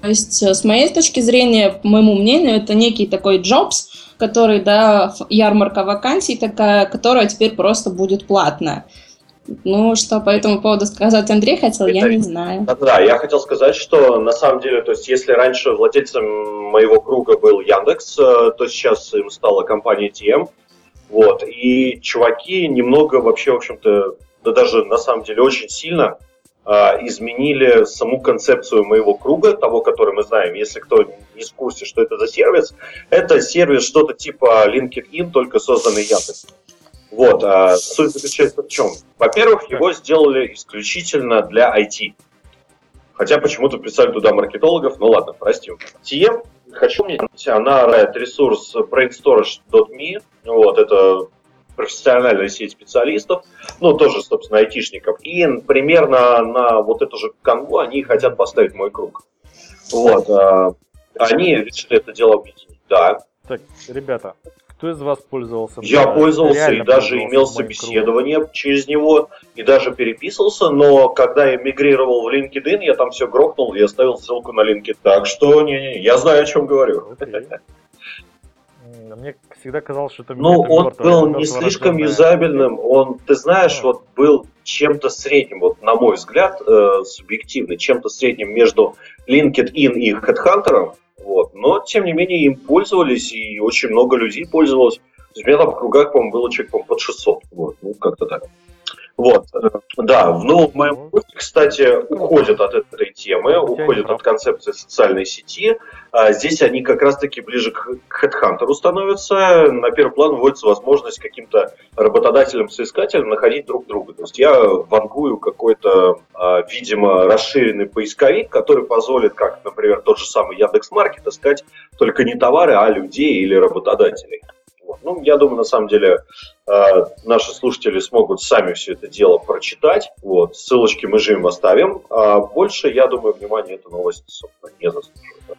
То есть, э, с моей точки зрения, по моему мнению, это некий такой jobs, который, да, ярмарка вакансий такая, которая теперь просто будет платная. Ну, что по этому поводу сказать Андрей хотел, я не знаю. Да, да, я хотел сказать, что на самом деле, то есть если раньше владельцем моего круга был Яндекс, э, то сейчас им стала компания TM, вот, и чуваки немного вообще, в общем-то, да даже на самом деле очень сильно а, изменили саму концепцию моего круга, того, который мы знаем. Если кто не в курсе, что это за сервис, это сервис что-то типа LinkedIn, только созданный Яндексом. Вот, а суть заключается в чем? Во-первых, его сделали исключительно для IT. Хотя почему-то писали туда маркетологов, ну ладно, простим. TM, хочу мне, она рает ресурс brainstorage.me, вот, это профессиональная сеть специалистов, ну, тоже, собственно, айтишников. И примерно на вот эту же канву они хотят поставить мой круг. Вот. А, они решили это дело объединить, да. Так, ребята, кто из вас пользовался? Я да, пользовался и даже имел собеседование кругом. через него, и даже переписывался, но когда я мигрировал в LinkedIn, я там все грохнул и оставил ссылку на LinkedIn. Так что, не-не, я знаю, о чем говорю. Okay. Мне всегда казалось, что это Ну, он был не слишком юзабельным, он, ты знаешь, вот был чем-то средним, вот на мой взгляд, э, субъективно, чем-то средним между LinkedIn и HeadHunter, вот, но, тем не менее, им пользовались, и очень много людей пользовалось. У меня там в кругах, по-моему, было человек, по под 600, вот, ну, как-то так. Вот, да, в новом моем курсе, кстати, уходят от этой темы, уходят от концепции социальной сети. А здесь они как раз-таки ближе к HeadHunter становятся. На первый план вводится возможность каким-то работодателям-соискателям находить друг друга. То есть я вангую какой-то, а, видимо, расширенный поисковик, который позволит, как, например, тот же самый Яндекс.Маркет, искать только не товары, а людей или работодателей. Ну, я думаю, на самом деле, э, наши слушатели смогут сами все это дело прочитать. Вот, ссылочки мы же им оставим. А больше, я думаю, внимания эта новость, собственно, не заслуживает.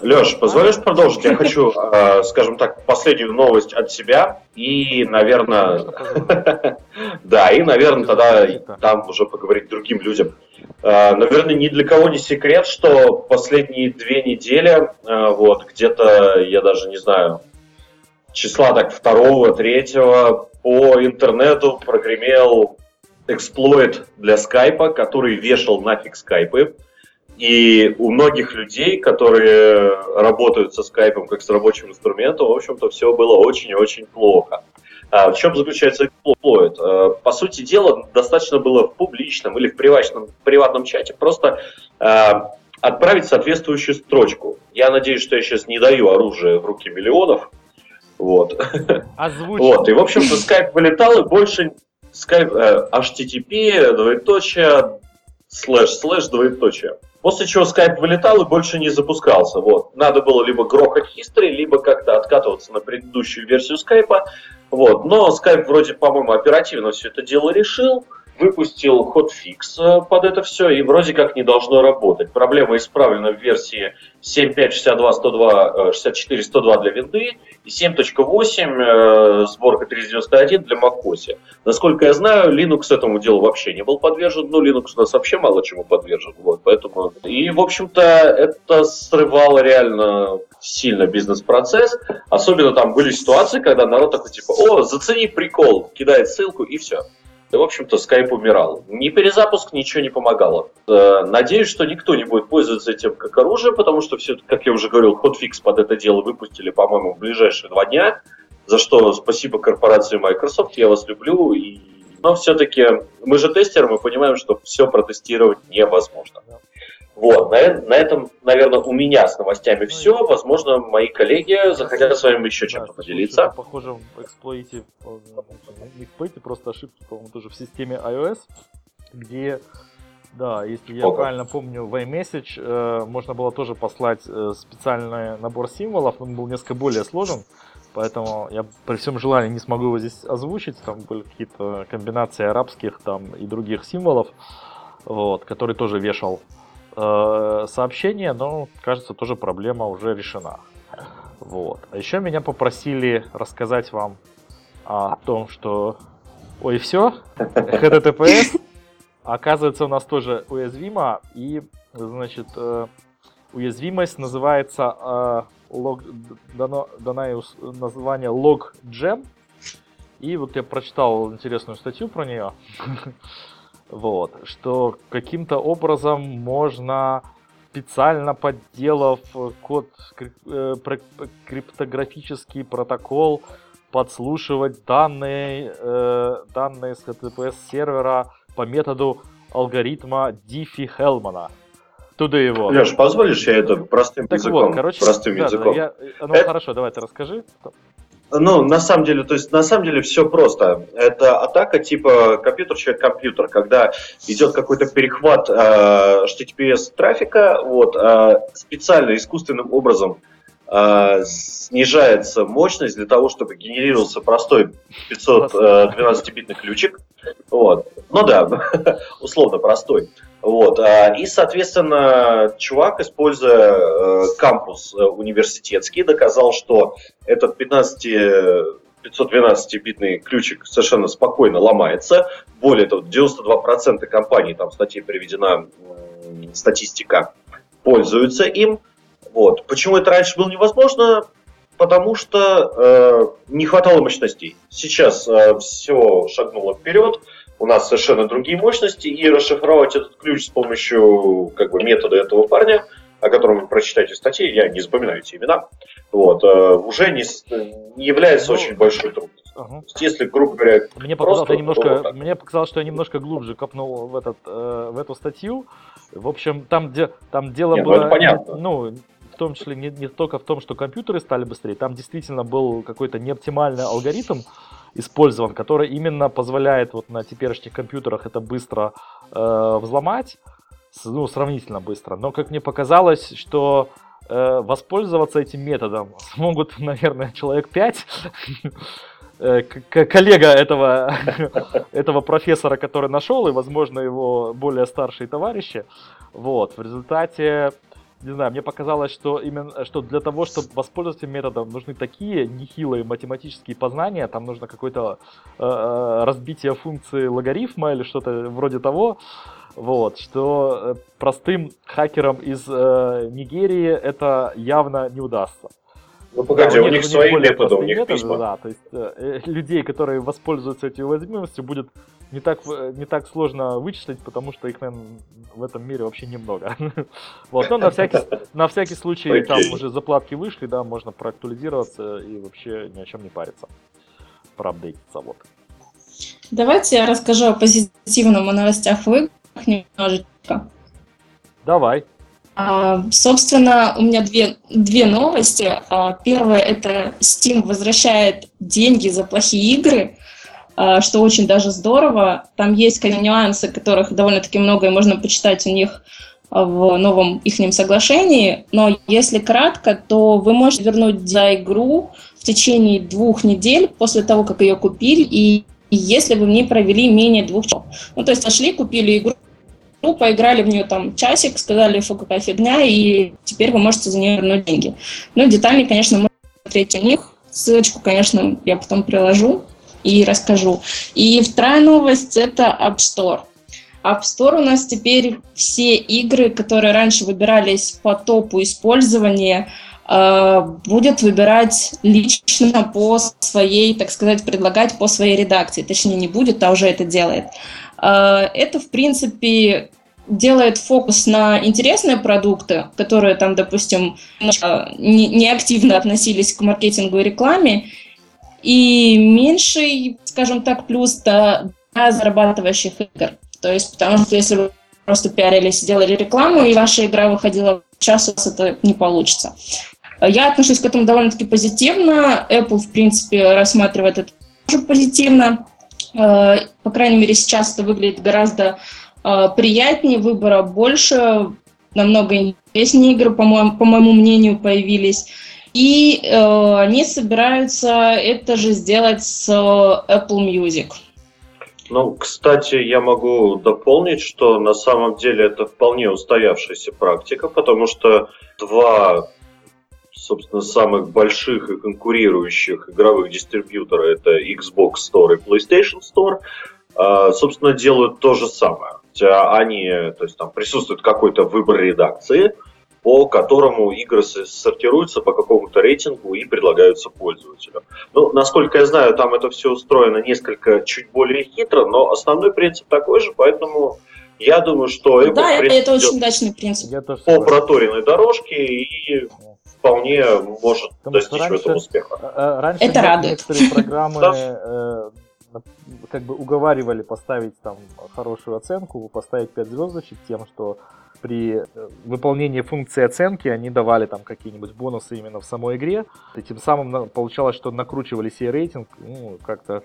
Леш, позволишь продолжить? Я хочу, э, скажем так, последнюю новость от себя и, наверное, да, и, наверное, тогда там уже поговорить другим людям. Э, наверное, ни для кого не секрет, что последние две недели, вот, где-то, я даже не знаю, числа так второго, третьего по интернету прогремел эксплойт для скайпа, который вешал нафиг скайпы. И у многих людей, которые работают со скайпом как с рабочим инструментом, в общем-то, все было очень-очень плохо. А в чем заключается эксплойт? А, по сути дела, достаточно было в публичном или в приватном, приватном чате просто а, отправить соответствующую строчку. Я надеюсь, что я сейчас не даю оружие в руки миллионов, вот. Озвучь. Вот. И, в общем-то, Skype вылетал, и больше Skype, э, HTTP, двоеточие, слэш, слэш, двоеточие. После чего Skype вылетал и больше не запускался. Вот. Надо было либо грохать history, либо как-то откатываться на предыдущую версию Skype. Вот. Но Skype вроде, по-моему, оперативно все это дело решил выпустил хотфикс э, под это все, и вроде как не должно работать. Проблема исправлена в версии 7.5.62.102, 64.102 э, для винды и 7.8 э, сборка 391 для macOS. Насколько я знаю, Linux этому делу вообще не был подвержен, ну, Linux у нас вообще мало чему подвержен, вот, поэтому... И, в общем-то, это срывало реально сильно бизнес-процесс. Особенно там были ситуации, когда народ такой, типа, о, зацени прикол, кидает ссылку и все. И, в общем-то, Skype умирал. Ни перезапуск, ничего не помогало. Э, надеюсь, что никто не будет пользоваться этим как оружие, потому что все, как я уже говорил, хотфикс под это дело выпустили, по-моему, в ближайшие два дня. За что спасибо корпорации Microsoft, я вас люблю. И... Но все-таки мы же тестеры, мы понимаем, что все протестировать невозможно. Вот, на, на этом, наверное, у меня с новостями ну, все. Возможно, мои коллеги захотят с вами еще чем-то поделиться. Похоже, в эксплойте, не эксплойте, просто ошибки, по-моему, тоже в системе iOS, где Да, если я Ого. правильно помню, в iMessage э, можно было тоже послать э, специальный набор символов, но он был несколько более сложен, поэтому я при всем желании не смогу его здесь озвучить. Там были какие-то комбинации арабских там и других символов, вот, который тоже вешал сообщение, но кажется тоже проблема уже решена. Вот. А еще меня попросили рассказать вам о том, что ой, все, HTTPS оказывается у нас тоже уязвимо, и, значит, э, уязвимость называется, э, лог, дано, дано название LogGem, и вот я прочитал интересную статью про нее, вот, что каким-то образом можно специально подделав код э, про- криптографический протокол подслушивать данные, э, данные с HTTPS сервера по методу алгоритма Диффи-Хелмана. Туда его. Леш, позволишь я это простым так языком? вот, короче, простым да, да, языком. я- ну Это- хорошо, давай ты расскажи. Ну, на самом деле, то есть, на самом деле все просто. Это атака типа компьютер человек компьютер, когда идет какой-то перехват э, HTTPS трафика, вот, э, специально искусственным образом э, снижается мощность для того, чтобы генерировался простой 512-битный ключик. Вот. Ну да, условно простой. Вот. а, И, соответственно, чувак, используя э, кампус э, университетский, доказал, что этот 15 512-битный ключик совершенно спокойно ломается. Более того, 92% компаний, там в статье приведена статистика, пользуются им. Вот. Почему это раньше было невозможно? Потому что э, не хватало мощностей. Сейчас все шагнуло вперед, у нас совершенно другие мощности, и расшифровать этот ключ с помощью как бы, метода этого парня, о котором вы прочитаете в статье, я не запоминаю эти имена, вот, э, уже не, с- не является Ну, очень большой трудностью. Есть, Если, грубо говоря, Мне показалось, Просто немножко, вот так. мне показалось, что я немножко глубже копнул в, этот, э, в эту статью. В общем, там, где, там дело Не, ну было... это понятно. Ну, в том числе не, не только в том, что компьютеры стали быстрее, там действительно был какой-то неоптимальный алгоритм использован, который именно позволяет вот на теперешних компьютерах это быстро э, взломать, ну, сравнительно быстро. Но, как мне показалось, что э, воспользоваться этим методом смогут, наверное, человек 5. Э, коллега этого, этого профессора, который нашел, и, возможно, его более старшие товарищи. Вот, в результате, не знаю, мне показалось, что именно, что для того, чтобы воспользоваться методом, нужны такие нехилые математические познания, там нужно какое-то э, э, разбитие функции логарифма или что-то вроде того, вот, что э, простым хакерам из э, Нигерии это явно не удастся. ну погоди, Да, у них у свои более методы, у них методы, письма. Да, то есть э, э, людей, которые воспользуются этой уязвимостью, будет не так, в- не так сложно вычислить, потому что их, наверное, в этом мире вообще немного. Вот, но на всякий, на всякий случай там Окей. уже заплатки вышли, да, можно проактуализироваться и вообще ни о чем не париться. Проапдейтиться, вот. Давайте я расскажу о позитивном о новостях в играх немножечко. Давай. А, Собственно, у меня две, две новости. А, Первое – это Steam возвращает деньги за плохие игры, что очень даже здорово. Там есть нюансы, которых довольно-таки много, и можно почитать у них а, в новом их соглашении. Но если кратко, то вы можете вернуть за игру в течение двух недель после того, как ее купили, и если вы в ней провели менее двух часов. Ну, то есть пошли, купили игру, ну, поиграли в нее там часик, сказали, фу, какая фигня, и теперь вы можете за нее вернуть деньги. Ну, детальнее, конечно, можно смотреть у них. Ссылочку, конечно, я потом приложу и расскажу. И вторая новость – это App Store. App Store у нас теперь все игры, которые раньше выбирались по топу использования, э, будет выбирать лично по своей, так сказать, предлагать по своей редакции. Точнее, не будет, а уже это делает. Э, Это, в принципе, делает фокус на интересные продукты, которые там, допустим, немножко не, не активно относились к маркетингу и рекламе, и меньший, скажем так, плюс до для зарабатывающих игр. То есть, потому что если вы просто пиарились, делали рекламу, и ваша игра выходила в час, у вас это не получится. Я отношусь к этому довольно-таки позитивно. Apple, в принципе, рассматривает это тоже позитивно. Э, По крайней мере, сейчас это выглядит гораздо э, приятнее, выбора больше, намного интереснее игры, по моему, по моему мнению, появились. И э, они собираются это же сделать с Apple Music. Ну, кстати, я могу дополнить, что на самом деле это вполне устоявшаяся практика, потому что два, собственно, самых больших и конкурирующих игровых дистрибьютора это Xbox Store и PlayStation Store, а, собственно, делают то же самое. Они, то есть там присутствует какой-то выбор редакции – по которому игры сортируются по какому-то рейтингу и предлагаются пользователю. Ну, насколько я знаю, там это все устроено несколько чуть более хитро, но основной принцип такой же, поэтому я думаю, что Apple, да, принципе, это очень удачный принцип. Я по проторенной дорожке и вполне может Потому достичь раньше, этом успеха. Э, э, раньше это радует. некоторые программы э, как бы уговаривали поставить там хорошую оценку, поставить 5 звездочек тем, что при э, выполнении функции оценки они давали там какие-нибудь бонусы именно в самой игре. И тем самым получалось, что накручивали себе рейтинг, ну, как-то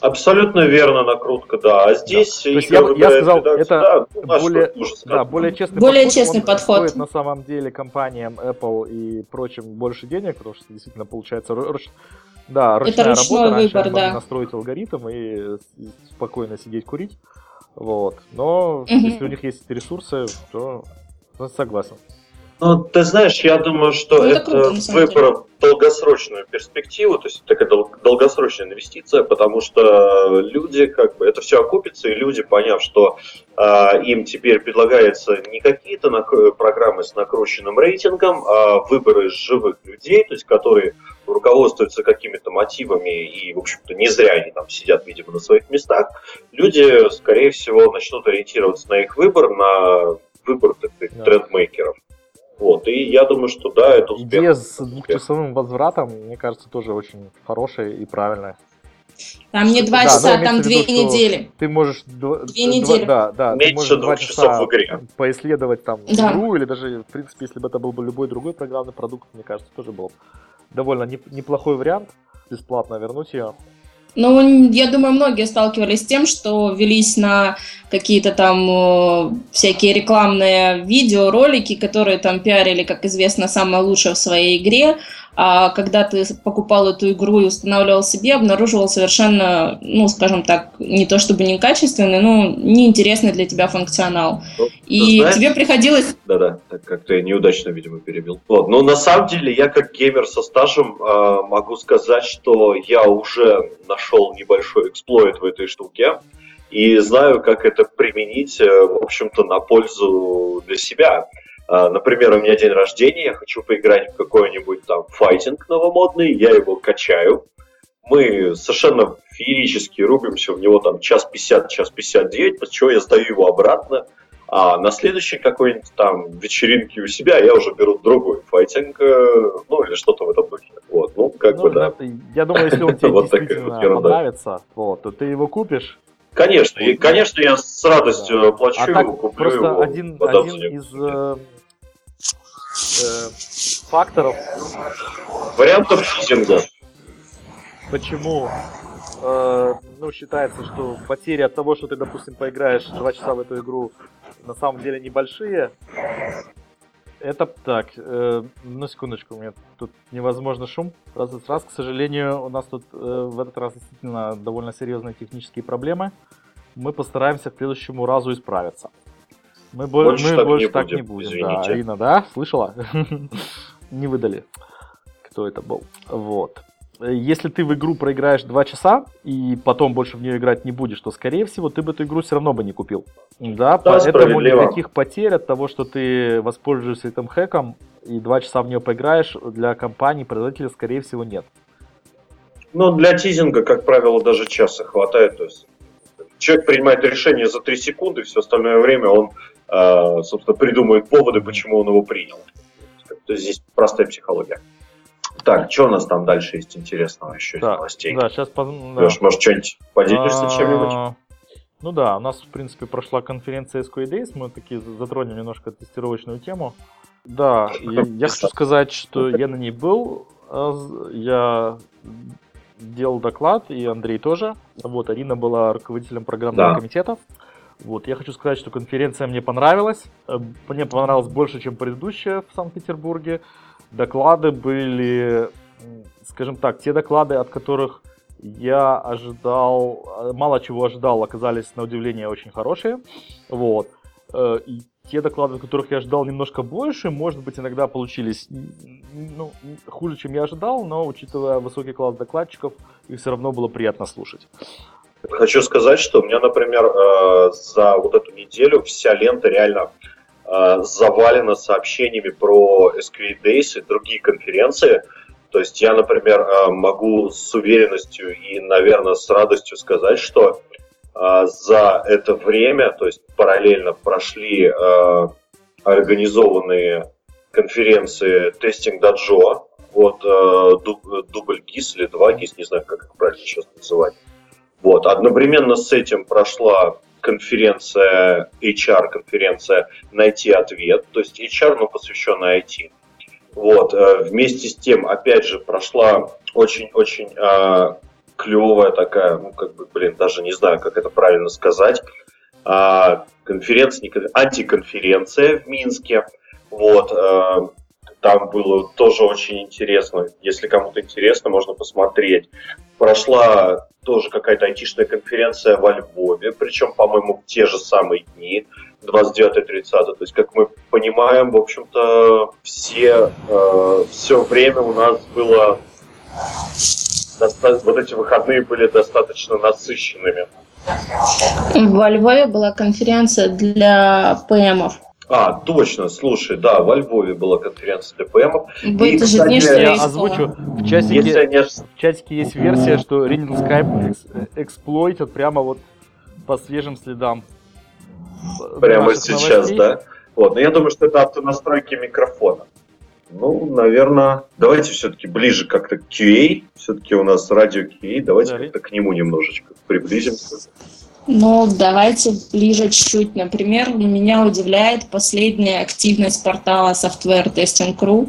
Абсолютно верно накрутка, да. А здесь да. То есть я, я сказал, это да, более, да, более честный более подход. Честный подход. Стоит на самом деле компаниям Apple и прочим больше денег, потому что действительно получается руч... да, ручная это работа. Раньше выбор, да. настроить алгоритм и спокойно сидеть курить. Вот. Но угу. если у них есть ресурсы, то согласен. Ну, ты знаешь, я думаю, что ну, это, это выбор в долгосрочную перспективу, то есть такая дол- долгосрочная инвестиция, потому что люди, как бы, это все окупится, и люди, поняв, что э, им теперь предлагается не какие-то нак- программы с накрученным рейтингом, а выборы живых людей, то есть которые руководствуются какими-то мотивами, и, в общем-то, не зря они там сидят, видимо, на своих местах, люди, скорее всего, начнут ориентироваться на их выбор, на выбор так сказать, да. трендмейкеров. Вот, и я думаю, что да, это успех. Идея с двухчасовым возвратом, мне кажется, тоже очень хорошая и правильная. Там не два да, часа, там две виду, недели. Ты можешь две недели. Да, да, Меньше ты можешь два часа в игре. поисследовать там да. игру, или даже, в принципе, если бы это был бы любой другой программный продукт, мне кажется, тоже был довольно неплохой вариант бесплатно вернуть ее. Ну, я думаю, многие сталкивались с тем, что велись на какие-то там э, всякие рекламные видео, ролики, которые там пиарили, как известно, самое лучшее в своей игре, а когда ты покупал эту игру и устанавливал себе, обнаруживал совершенно, ну, скажем так, не то чтобы некачественный, но неинтересный для тебя функционал. Ну, и знаешь, тебе приходилось... Да-да, так как-то я неудачно, видимо, перебил. Вот, но на самом деле я как геймер со стажем э, могу сказать, что я уже нашел небольшой эксплойт в этой штуке и знаю, как это применить, э, в общем-то, на пользу для себя. А, например, у меня день рождения, я хочу поиграть в какой-нибудь там файтинг новомодный, я его качаю. Мы совершенно феерически рубимся в него там час 50, час 59, после чего я сдаю его обратно. А на следующей какой-нибудь там вечеринке у себя я уже беру другой файтинг, э, ну или что-то в этом духе. Вот, ну как ну, бы да. Я думаю, если он тебе вот действительно понравится, вот, то ты его купишь, Конечно, и, конечно, я с радостью да. плачу, а так, куплю просто его. Один, один из э, факторов. Вариантов физинга. Почему э, ну, считается, что потери от того, что ты, допустим, поиграешь 2 часа в эту игру, на самом деле небольшие. Это так, э, ну секундочку, у меня тут невозможно шум. Раз, раз, к сожалению, у нас тут э, в этот раз действительно довольно серьезные технические проблемы. Мы постараемся к следующему разу исправиться. Мы больше, мы так, больше не так будем, не будем. Извините. Да, Арина, да? Слышала? не выдали, кто это был. Вот. Если ты в игру проиграешь 2 часа и потом больше в нее играть не будешь, то, скорее всего, ты бы эту игру все равно бы не купил. Да, да поэтому никаких потерь от того, что ты воспользуешься этим хэком и 2 часа в нее поиграешь, для компании, производителя, скорее всего, нет. Ну, для тизинга, как правило, даже часа хватает. То есть человек принимает решение за 3 секунды, все остальное время он а, собственно, придумает поводы, почему он его принял. То есть здесь простая психология. Так, что у нас там дальше есть интересного еще да, из новостей? Да, сейчас... Да. Леш, может, что-нибудь поделишься а, чем-нибудь? Ну да, у нас, в принципе, прошла конференция SQL Days, мы такие затронем немножко тестировочную тему. Да, я, я хочу сказать, что я на ней был, а я делал доклад, и Андрей тоже. Вот, Арина была руководителем программного да. комитета. Вот, я хочу сказать, что конференция мне понравилась. Э, мне понравилась больше, чем предыдущая в Санкт-Петербурге. Доклады были, скажем так, те доклады, от которых я ожидал, э, мало чего ожидал, оказались на удивление очень хорошие. Вот. Те доклады, которых я ожидал немножко больше, может быть, иногда получились ну, хуже, чем я ожидал, но учитывая высокий класс докладчиков, их все равно было приятно слушать. Хочу сказать, что у меня, например, э, за вот эту неделю вся лента реально э, завалена сообщениями про SQL Days и другие конференции. То есть я, например, э, могу с уверенностью и, наверное, с радостью сказать, что за это время, то есть параллельно прошли организованные конференции Testing Dojo, вот дубль ГИС или два ГИС, не знаю, как их правильно сейчас называть. Вот. Одновременно с этим прошла конференция, HR-конференция «Найти ответ», то есть HR, но посвященная IT. Вот. Э, вместе с тем, опять же, прошла очень-очень клевая такая, ну, как бы, блин, даже не знаю, как это правильно сказать, э, конференция, антиконференция в Минске. Вот. Э, там было тоже очень интересно. Если кому-то интересно, можно посмотреть. Прошла тоже какая-то айтишная конференция во Львове, причем, по-моему, в те же самые дни, 29-30. То есть, как мы понимаем, в общем-то, все, э, все время у нас было... Вот эти выходные были достаточно насыщенными. Во Львове была конференция для ПМов. А, точно, слушай, да, во Львове была конференция ДПМов. Будет и, кстати, я озвучу, в чатике, не... в чатике есть версия, что Reading Skype эксплойтят прямо вот по свежим следам. Прямо сейчас, новостей. да? Вот, но я думаю, что это автонастройки микрофона. Ну, наверное, давайте все-таки ближе как-то к QA. Все-таки у нас радио QA, давайте да, как-то к нему немножечко приблизимся. Ну, давайте ближе чуть-чуть. Например, меня удивляет последняя активность портала Software Testing Crew.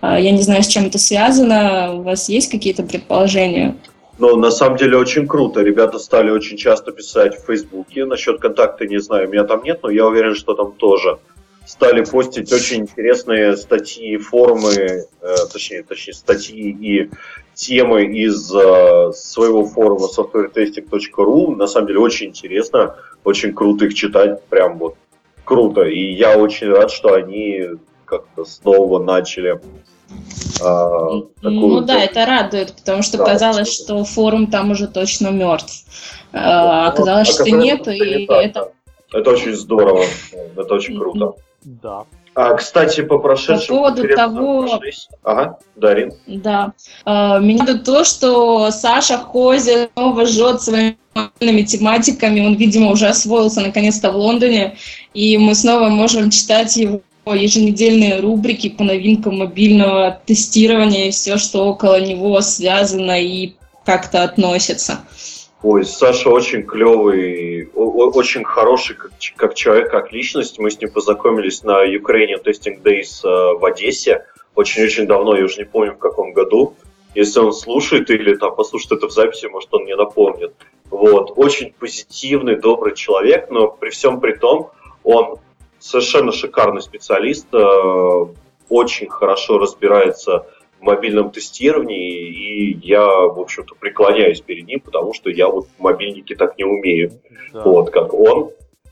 А, я не знаю, с чем это связано. У вас есть какие-то предположения? Ну, на самом деле очень круто. Ребята стали очень часто писать в Фейсбуке. Насчет контакта не знаю, меня там нет, но я уверен, что там тоже стали постить очень интересные статьи, форумы, э, точнее, точнее, статьи и темы из э, своего форума softwaretesting.ru. На самом деле очень интересно, очень круто их читать, прям вот круто. И я очень рад, что они как-то снова начали а, ну да, это радует, потому что да, казалось, что форум там уже точно мертв. А, оказалось, что нет, и это... Это очень здорово, это очень круто. Да. А, кстати, по прошедшему... По поводу того... Ага, Дарин. Да. А, меня тут то, что Саша Хози снова жжет своими тематиками. Он, видимо, уже освоился наконец-то в Лондоне. И мы снова можем читать его еженедельные рубрики по новинкам мобильного тестирования и все, что около него связано и как-то относится. Ой, Саша очень клевый, очень хороший как, человек, как личность. Мы с ним познакомились на Ukrainian Testing Days э, в Одессе очень-очень давно, я уже не помню в каком году. Если он слушает или там послушает это в записи, может он мне напомнит. Вот, очень позитивный, добрый человек, но при всем при том, он совершенно шикарный специалист, э, очень хорошо разбирается в мобильном тестировании, и я, в общем-то, преклоняюсь перед ним, потому что я вот в мобильнике так не умею, да. вот, как он.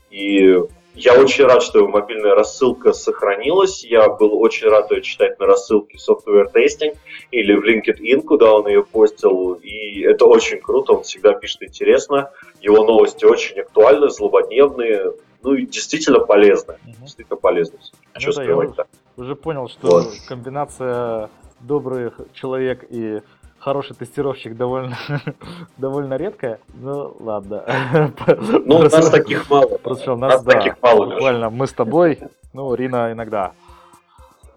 И я очень рад, что его мобильная рассылка сохранилась. Я был очень рад ее читать на рассылке Software Testing или в LinkedIn, куда он ее постил. И это очень круто, он всегда пишет интересно. Его новости очень актуальны, злободневные, ну и действительно полезные. Угу. Действительно полезные. Ну, да, я уже понял, что вот. комбинация добрый человек и хороший тестировщик довольно, довольно редкая. Ну, ладно. Ну, у нас таких мало. Просто у нас, да, таких мало. Буквально мы с тобой, ну, Рина иногда.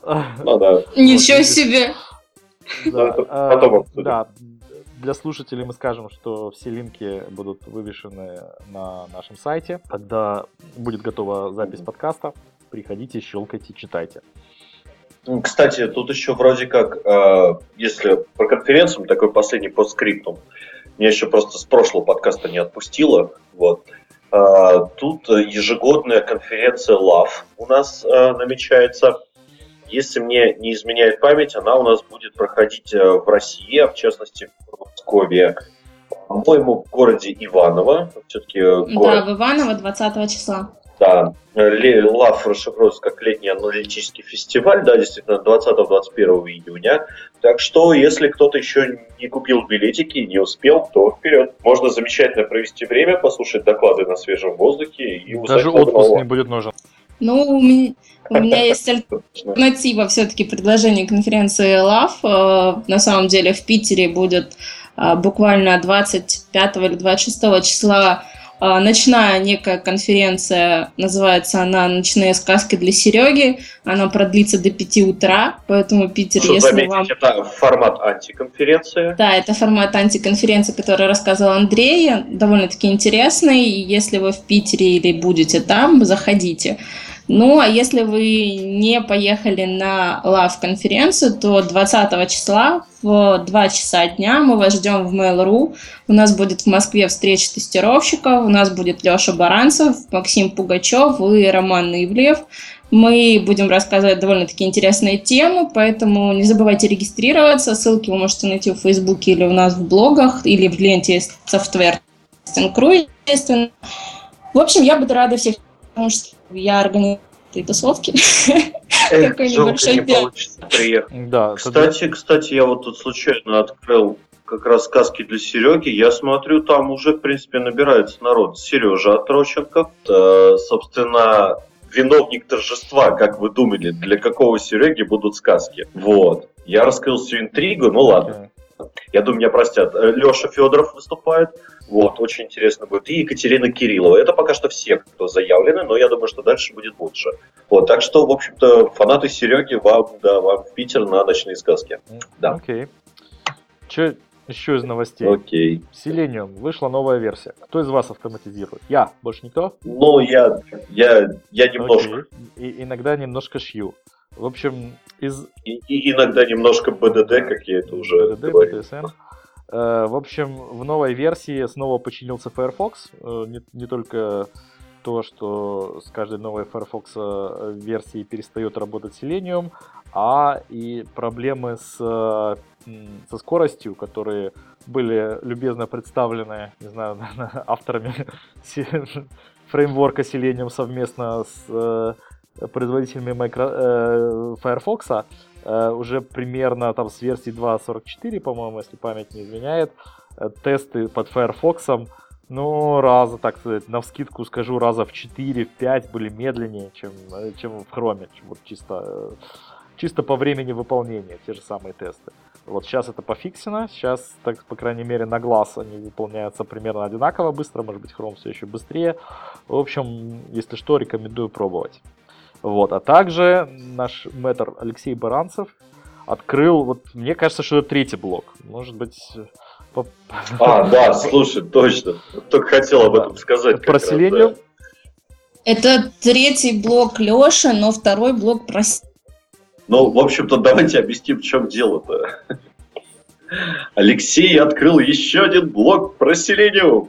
Ну, да. Ничего себе! Да, а, да, для слушателей мы скажем, что все линки будут вывешены на нашем сайте. Когда будет готова запись подкаста, приходите, щелкайте, читайте. Кстати, тут еще вроде как, э, если про конференцию, такой последний постскриптум, меня еще просто с прошлого подкаста не отпустило, вот. А, тут ежегодная конференция LAV у нас а, намечается. Если мне не изменяет память, она у нас будет проходить в России, а в частности в Москве. По-моему, в городе Иваново. Все-таки город... Да, в Иваново 20 числа. Да, ЛАФ расшифруется как летний аналитический фестиваль, да, действительно, 20-21 июня. Так что, если кто-то еще не купил билетики и не успел, то вперед. Можно замечательно провести время, послушать доклады на свежем воздухе и Даже отпуск нового. не будет нужен. Ну, у меня, у меня есть альтернатива все-таки предложение конференции ЛАФ. Э, на самом деле в Питере будет э, буквально 25 или 26 числа ночная некая конференция, называется она «Ночные сказки для Сереги». Она продлится до 5 утра, поэтому Питер, Что если заметить, вам... это формат антиконференции. Да, это формат антиконференции, который рассказывал Андрей, довольно-таки интересный. Если вы в Питере или будете там, заходите. Ну, а если вы не поехали на лав-конференцию, то 20 числа в 2 часа дня мы вас ждем в Mail.ru. У нас будет в Москве встреча тестировщиков, у нас будет Леша Баранцев, Максим Пугачев и Роман Наивлев. Мы будем рассказывать довольно-таки интересные темы, поэтому не забывайте регистрироваться. Ссылки вы можете найти в Фейсбуке или у нас в блогах, или в ленте Software Crew, естественно. В общем, я буду рада всех потому что я организую тусовки. Такой небольшой приехать. Да, кстати, кстати, я вот тут случайно открыл как раз сказки для Сереги. Я смотрю, там уже, в принципе, набирается народ. Сережа Отроченков, э, собственно, виновник торжества, как вы думали, для какого Сереги будут сказки. Вот. Я раскрыл всю интригу, ну ладно. Я думаю, меня простят. Леша Федоров выступает. Вот, очень интересно будет. И Екатерина Кириллова. Это пока что все, кто заявлены, но я думаю, что дальше будет лучше. Вот, так что, в общем-то, фанаты Сереги, вам, да, вам в Питер на ночные сказки. Да. Окей. Okay. Че еще из новостей? Окей. Okay. Selenium. Вышла новая версия. Кто из вас автоматизирует? Я. Больше никто? Ну, я, я, я немножко. Okay. И иногда немножко шью. В общем, из... И, и иногда немножко БДД, как я это уже БДД, говорил. BDSM. Э, в общем, в новой версии снова починился Firefox. Э, не, не только то, что с каждой новой Firefox э, версии перестает работать Selenium, а и проблемы с, со скоростью, которые были любезно представлены, не знаю, авторами фреймворка Selenium совместно с производителями micro, Э, уже примерно там с версии 2.44, по-моему, если память не изменяет, э, тесты под Firefox, ну, раза, так сказать, на вскидку скажу, раза в 4-5 были медленнее, чем, э, чем в Chrome, вот чисто, чисто по времени выполнения, те же самые тесты. Вот сейчас это пофиксено, сейчас, так, по крайней мере, на глаз они выполняются примерно одинаково быстро, может быть, Chrome все еще быстрее. В общем, если что, рекомендую пробовать. Вот. А также наш мэтр Алексей Баранцев открыл, вот мне кажется, что это третий блок. Может быть... По... А, да, слушай, точно. Только хотел об этом сказать. Про селение. Это третий блок Леша, но второй блок про... Ну, в общем-то, давайте объясним, в чем дело-то. Алексей открыл еще один блок про Селениум.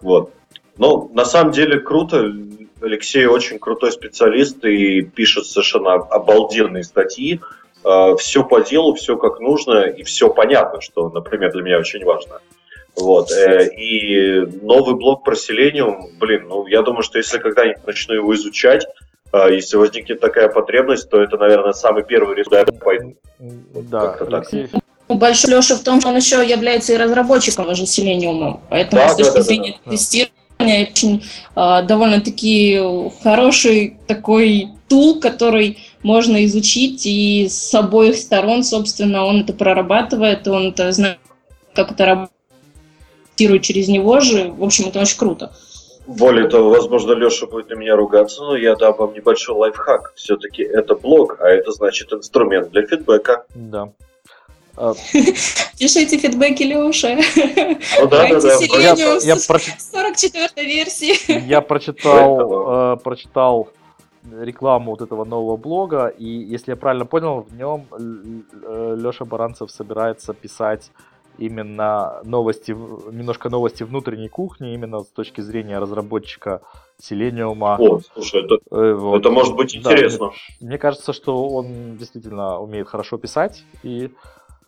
Вот. Ну, на самом деле круто. Алексей очень крутой специалист и пишет совершенно обалденные статьи. А, все по делу, все как нужно и все понятно, что, например, для меня очень важно. Вот. Э, и новый блок про Selenium, блин, ну, я думаю, что если когда-нибудь начну его изучать, а, если возникнет такая потребность, то это, наверное, самый первый результат, я пойду. Да, Алексей. Большой Леша в том, что он еще является и разработчиком уже Selenium, поэтому да, с точки да, зрения да, да. тестирования очень э, довольно-таки хороший такой тул, который можно изучить, и с обоих сторон, собственно, он это прорабатывает, он это знает, как это работает через него же. В общем, это очень круто. Более того, возможно, Леша будет на меня ругаться, но я дам вам небольшой лайфхак. Все-таки это блог, а это значит инструмент для фидбэка. Да. Пишите фидбэки Леша. Ну, да, да, да. Я, я проч... 44 версии. Я прочитал, э, прочитал рекламу вот этого нового блога, и если я правильно понял, в нем Леша Баранцев собирается писать именно новости, немножко новости внутренней кухни, именно с точки зрения разработчика Селениума. О, слушай, это, э, вот. это может быть интересно. Да, мне, мне кажется, что он действительно умеет хорошо писать, и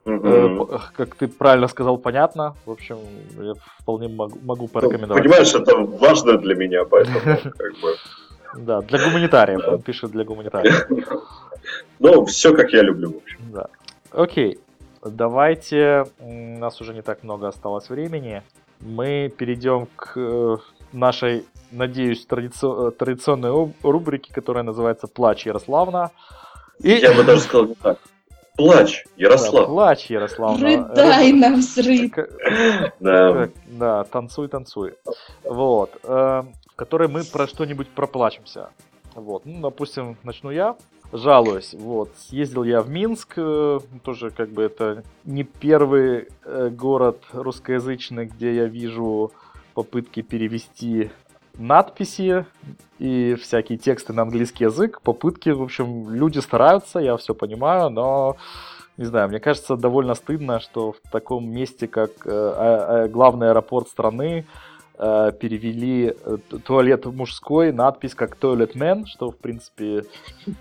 Mm-hmm. Как ты правильно сказал, понятно. В общем, я вполне могу, могу порекомендовать. Понимаешь, это важно для меня, поэтому как бы... Да, для гуманитариев. Он пишет для гуманитариев. Ну, все как я люблю, в общем. Да. Окей. Давайте, у нас уже не так много осталось времени. Мы перейдем к э, нашей, надеюсь, традици... традиционной рубрике, которая называется «Плач Ярославна». И... Я бы даже сказал не так. Плач, Ярослав. Да, плач, Ярослав. Рыдай нам взрыв. Да. да, танцуй, танцуй. Вот. Э, в которой мы про что-нибудь проплачемся. Вот. Ну, допустим, начну я. Жалуюсь. Вот. Съездил я в Минск. Э, тоже как бы это не первый э, город русскоязычный, где я вижу попытки перевести надписи и всякие тексты на английский язык, попытки, в общем, люди стараются, я все понимаю, но не знаю, мне кажется довольно стыдно, что в таком месте, как э, э, главный аэропорт страны, э, перевели э, туалет мужской, надпись как Toilet Man, что, в принципе,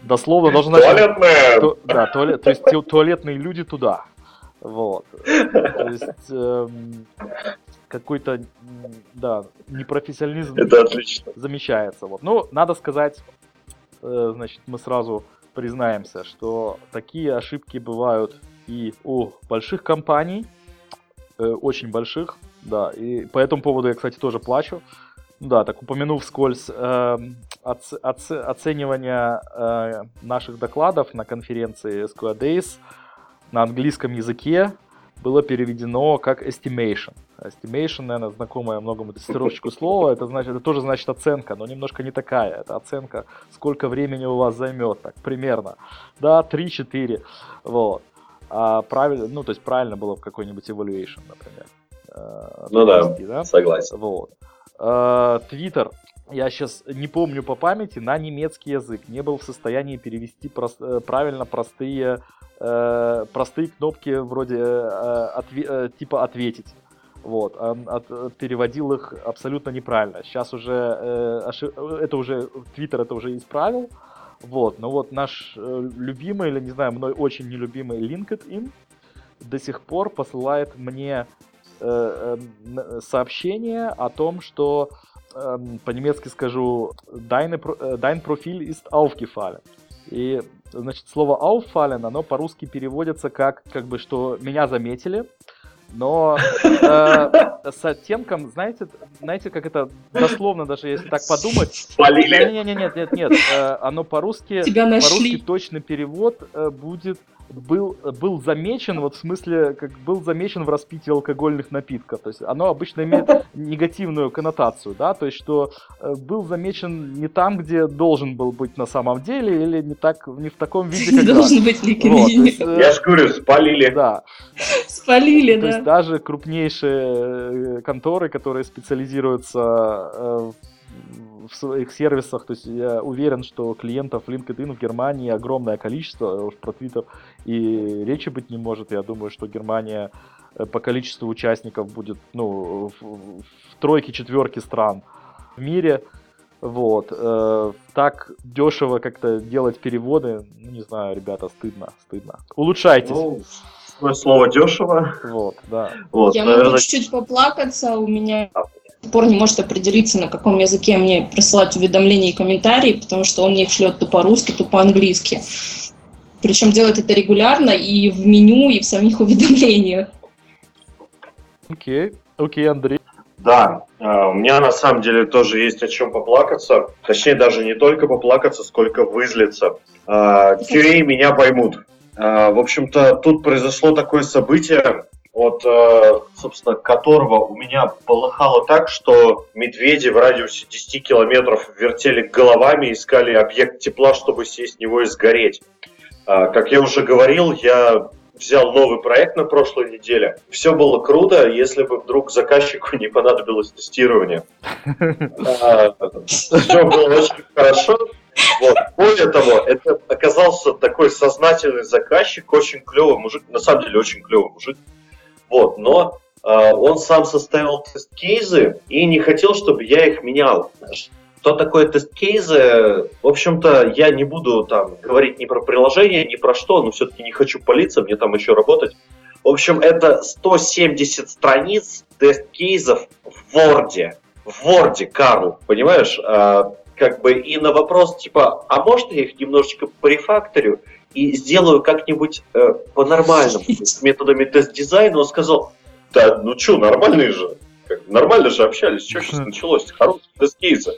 дословно должно значить... Туалет Да, туалет, то есть туалетные люди туда. Вот. То есть, эм, какой-то, да, непрофессионализм Это отлично. замечается. Вот. Ну, надо сказать, э, значит, мы сразу признаемся, что такие ошибки бывают и у больших компаний, э, очень больших, да, и по этому поводу я, кстати, тоже плачу. Да, так упомянув вскользь э, оц, оц, оценивание э, наших докладов на конференции Square Days на английском языке было переведено как estimation. Estimation, наверное, знакомое многому тестировщику слово. Это значит, это тоже значит оценка, но немножко не такая. Это оценка, сколько времени у вас займет, так примерно. Да, 3-4. Вот. А правильно, ну, то есть правильно было в какой-нибудь evaluation, например. Э, ну да, да, согласен. Вот. Твиттер, я сейчас не помню по памяти, на немецкий язык не был в состоянии перевести прос- э, правильно простые, э, простые кнопки вроде э, отве- э, типа ответить. Вот, от, переводил их абсолютно неправильно. Сейчас уже э, ошиб... это уже Твиттер это уже исправил. Вот, но вот наш э, любимый или не знаю мной очень нелюбимый LinkedIn до сих пор посылает мне э, э, сообщение о том, что э, по-немецки скажу deine, э, dein Profil ist aufgefallen. И значит слово auffallen, оно по-русски переводится как как бы что меня заметили но э, с оттенком, знаете, знаете, как это дословно, даже если так подумать. Спалили. Нет, нет, нет, нет, нет. Э, оно по-русски, по-русски точный перевод э, будет был, был замечен, вот в смысле, как был замечен в распитии алкогольных напитков. То есть оно обычно имеет негативную коннотацию, да, то есть что э, был замечен не там, где должен был быть на самом деле, или не так, не в таком виде, как Должен быть. Вот, э, Я же говорю, спалили. Да. Спалили, да. То есть даже крупнейшие э, конторы, которые специализируются э, в своих сервисах, то есть я уверен, что клиентов LinkedIn в Германии огромное количество, уж про Twitter и речи быть не может. Я думаю, что Германия э, по количеству участников будет ну, в, в тройке, четверке стран в мире. Вот. Э, так дешево как-то делать переводы, ну, не знаю, ребята, стыдно, стыдно. Улучшайтесь. Ну, слово дешево. Вот, да. Вот, Я наверное... могу чуть-чуть поплакаться, у меня до пор не может определиться, на каком языке мне присылать уведомления и комментарии, потому что он мне их шлет то по-русски, то по-английски. Причем делает это регулярно и в меню, и в самих уведомлениях. Окей, okay. окей, okay, Андрей. Да, а, у меня на самом деле тоже есть о чем поплакаться. Точнее, даже не только поплакаться, сколько вызлиться. QA а, меня поймут. А, в общем-то, тут произошло такое событие, от, э, собственно, которого у меня полыхало так, что медведи в радиусе 10 километров вертели головами, искали объект тепла, чтобы сесть с него и сгореть. А, как я уже говорил, я взял новый проект на прошлой неделе. Все было круто, если бы вдруг заказчику не понадобилось тестирование. А, Все было очень хорошо. Вот. Более того, это оказался такой сознательный заказчик, очень клевый мужик, на самом деле очень клевый мужик. Вот, но э, он сам составил тест-кейзы и не хотел, чтобы я их менял. Что такое тест-кейзы? В общем-то, я не буду там говорить ни про приложение, ни про что, но все-таки не хочу палиться, мне там еще работать. В общем, это 170 страниц тест-кейсов в Word. В Word, Карл, понимаешь? А, как бы и на вопрос типа, а может я их немножечко порефакторю и сделаю как-нибудь э, по-нормальному, с методами тест-дизайна, он сказал, да, ну что, нормальные же, как, нормально же общались, что сейчас началось, хорошие тест-кейсы.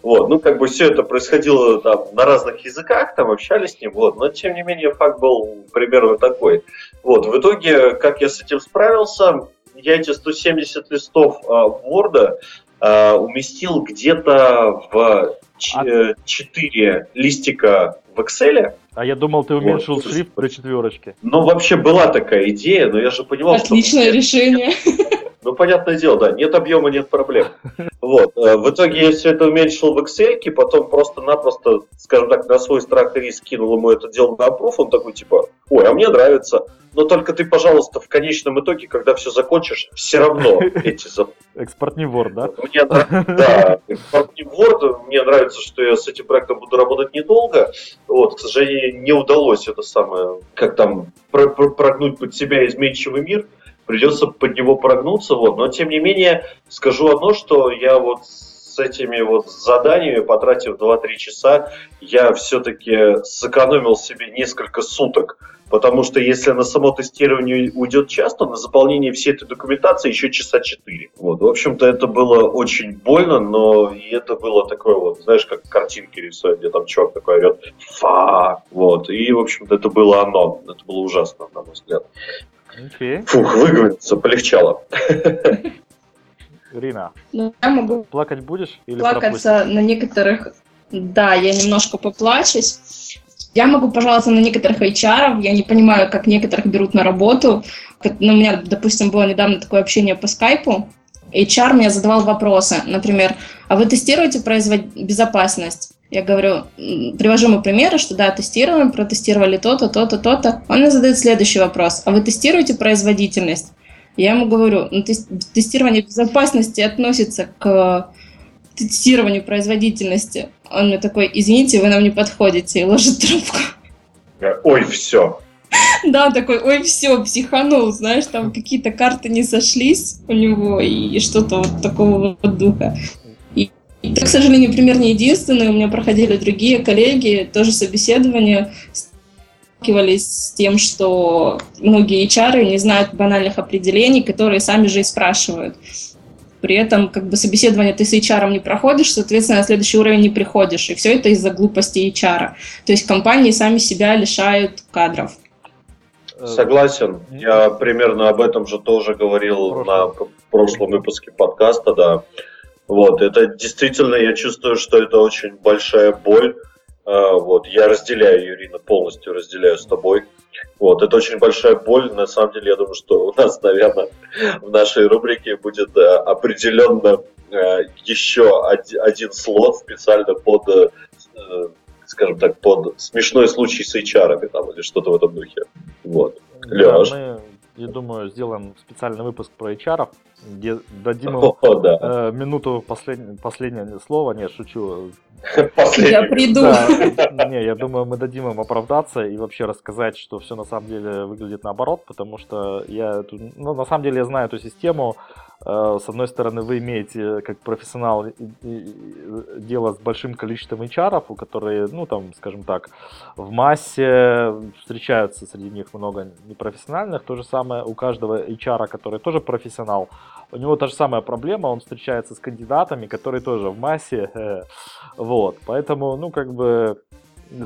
Вот, ну, как бы все это происходило там на разных языках, там общались с ним, вот, но тем не менее факт был примерно такой. Вот, в итоге, как я с этим справился, я эти 170 листов э, Word э, уместил где-то в 4 а... листика в Excel. А я думал, ты уменьшил вот. шрифт до четверочки. Ну, вообще была такая идея, но я же понимал, Отличное что... решение. Ну, понятное дело, да, нет объема, нет проблем. Вот. Э, в итоге я все это уменьшил в Excel, потом просто-напросто, скажем так, на свой страх и риск кинул ему это дело на аппрув, он такой, типа, ой, а мне нравится. Но только ты, пожалуйста, в конечном итоге, когда все закончишь, все равно эти... Экспорт не Word, да? Мне, да, экспорт не Word. Мне нравится, что я с этим проектом буду работать недолго. Вот, к сожалению, не удалось это самое, как там, прогнуть под себя изменчивый мир придется под него прогнуться, вот. Но тем не менее, скажу одно, что я вот с этими вот заданиями, потратив 2-3 часа, я все-таки сэкономил себе несколько суток. Потому что если на само тестирование уйдет час, то на заполнение всей этой документации еще часа 4. Вот. В общем-то, это было очень больно, но и это было такое вот, знаешь, как картинки рисуют, где там чувак такой орет «фак». Вот. И, в общем-то, это было оно. Это было ужасно, на мой взгляд. Okay. Фух, выговориться, полегчало. Ирина, ну, я могу плакать будешь или плакаться пропустишь? на некоторых... Да, я немножко поплачусь. Я могу пожаловаться на некоторых HR, я не понимаю, как некоторых берут на работу. Ну, у меня, допустим, было недавно такое общение по скайпу. HR мне задавал вопросы, например, а вы тестируете производ... безопасность? Я говорю, привожу ему примеры, что да, тестируем, протестировали то-то, то-то, то-то. Он мне задает следующий вопрос. А вы тестируете производительность? Я ему говорю, ну, тестирование безопасности относится к тестированию производительности. Он мне такой, извините, вы нам не подходите, и ложит трубку. Ой, все. Да, такой, ой, все, психанул, знаешь, там какие-то карты не сошлись у него и что-то вот такого вот духа. Это, к сожалению, пример не единственный. У меня проходили другие коллеги, тоже собеседование, сталкивались с тем, что многие HR не знают банальных определений, которые сами же и спрашивают. При этом как бы собеседование ты с HR не проходишь, соответственно, на следующий уровень не приходишь. И все это из-за глупости HR. То есть компании сами себя лишают кадров. Согласен. Я примерно об этом же тоже говорил на прошлом выпуске подкаста, да. Вот, это действительно, я чувствую, что это очень большая боль. А, вот, я разделяю, Юрина, полностью разделяю с тобой. Вот, это очень большая боль. На самом деле, я думаю, что у нас, наверное, в нашей рубрике будет э, определенно э, еще один слот специально под, э, скажем так, под смешной случай с HR там, или что-то в этом духе. Вот. Да, Леш. Мы, я думаю, сделаем специальный выпуск про HR где дадим ему О, да. э, минуту последнее, последнее слово. Не, шучу. Я приду. Да, не, я думаю, мы дадим им оправдаться и вообще рассказать, что все на самом деле выглядит наоборот, потому что я, ну, на самом деле я знаю эту систему, с одной стороны, вы имеете как профессионал дело с большим количеством HR, которые, ну там, скажем так, в массе встречаются среди них много непрофессиональных. То же самое у каждого HR, который тоже профессионал, у него та же самая проблема, он встречается с кандидатами, которые тоже в массе. Вот, поэтому, ну как бы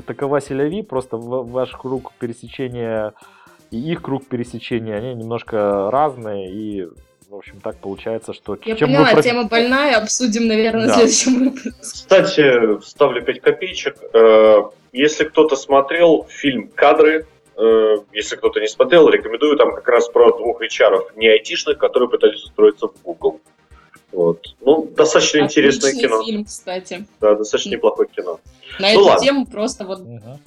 такова селяви, просто ваш круг пересечения и их круг пересечения, они немножко разные, и в общем, так получается, что... Я чем поняла, вы... тема больная, обсудим, наверное, да. в следующем выпуске. Кстати, ставлю 5 копеечек. Э, если кто-то смотрел фильм «Кадры», э, если кто-то не смотрел, рекомендую там как раз про двух HR, не айтишных, которые пытались устроиться в Google. Вот. Ну, достаточно Отличный интересное кино. фильм, кстати. Да, достаточно неплохое кино. На ну, эту ладно. тему просто вот... Угу.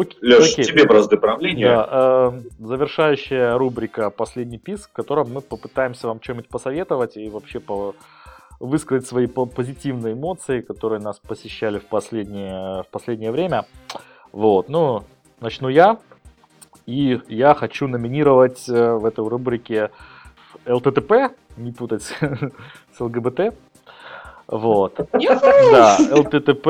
Окей, Леш, окей. тебе бразды правления. Да, э, завершающая рубрика «Последний писк», в котором мы попытаемся вам что-нибудь посоветовать и вообще по высказать свои по- позитивные эмоции, которые нас посещали в последнее, в последнее время. Вот, ну, начну я. И я хочу номинировать э, в этой рубрике ЛТТП, не путать с ЛГБТ. Вот. Да, ЛТТП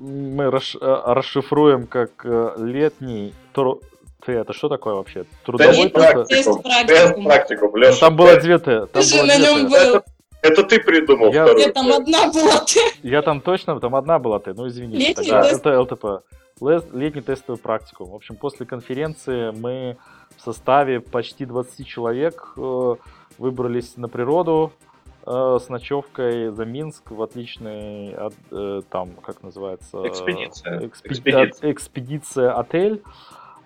мы э, расшифруем как э, летний... тру- Ты это что такое вообще? Трудовой? Тест практикум. Тест практикум, Ну, Леша. Там было две Т. Ты же на нем Т. был. Это ты придумал Я- вторую. Где там одна была ты? Я там точно, там одна была ты, ну извините. Летний тогда. тест. Это ЛТП. Летний тестовый практикум. В общем, после конференции мы в составе почти 20 человек э, выбрались на природу с ночевкой за Минск в отличный, от- э, там, как называется? Экспедиция. Экспеди- Экспедиция. экспедиция отель.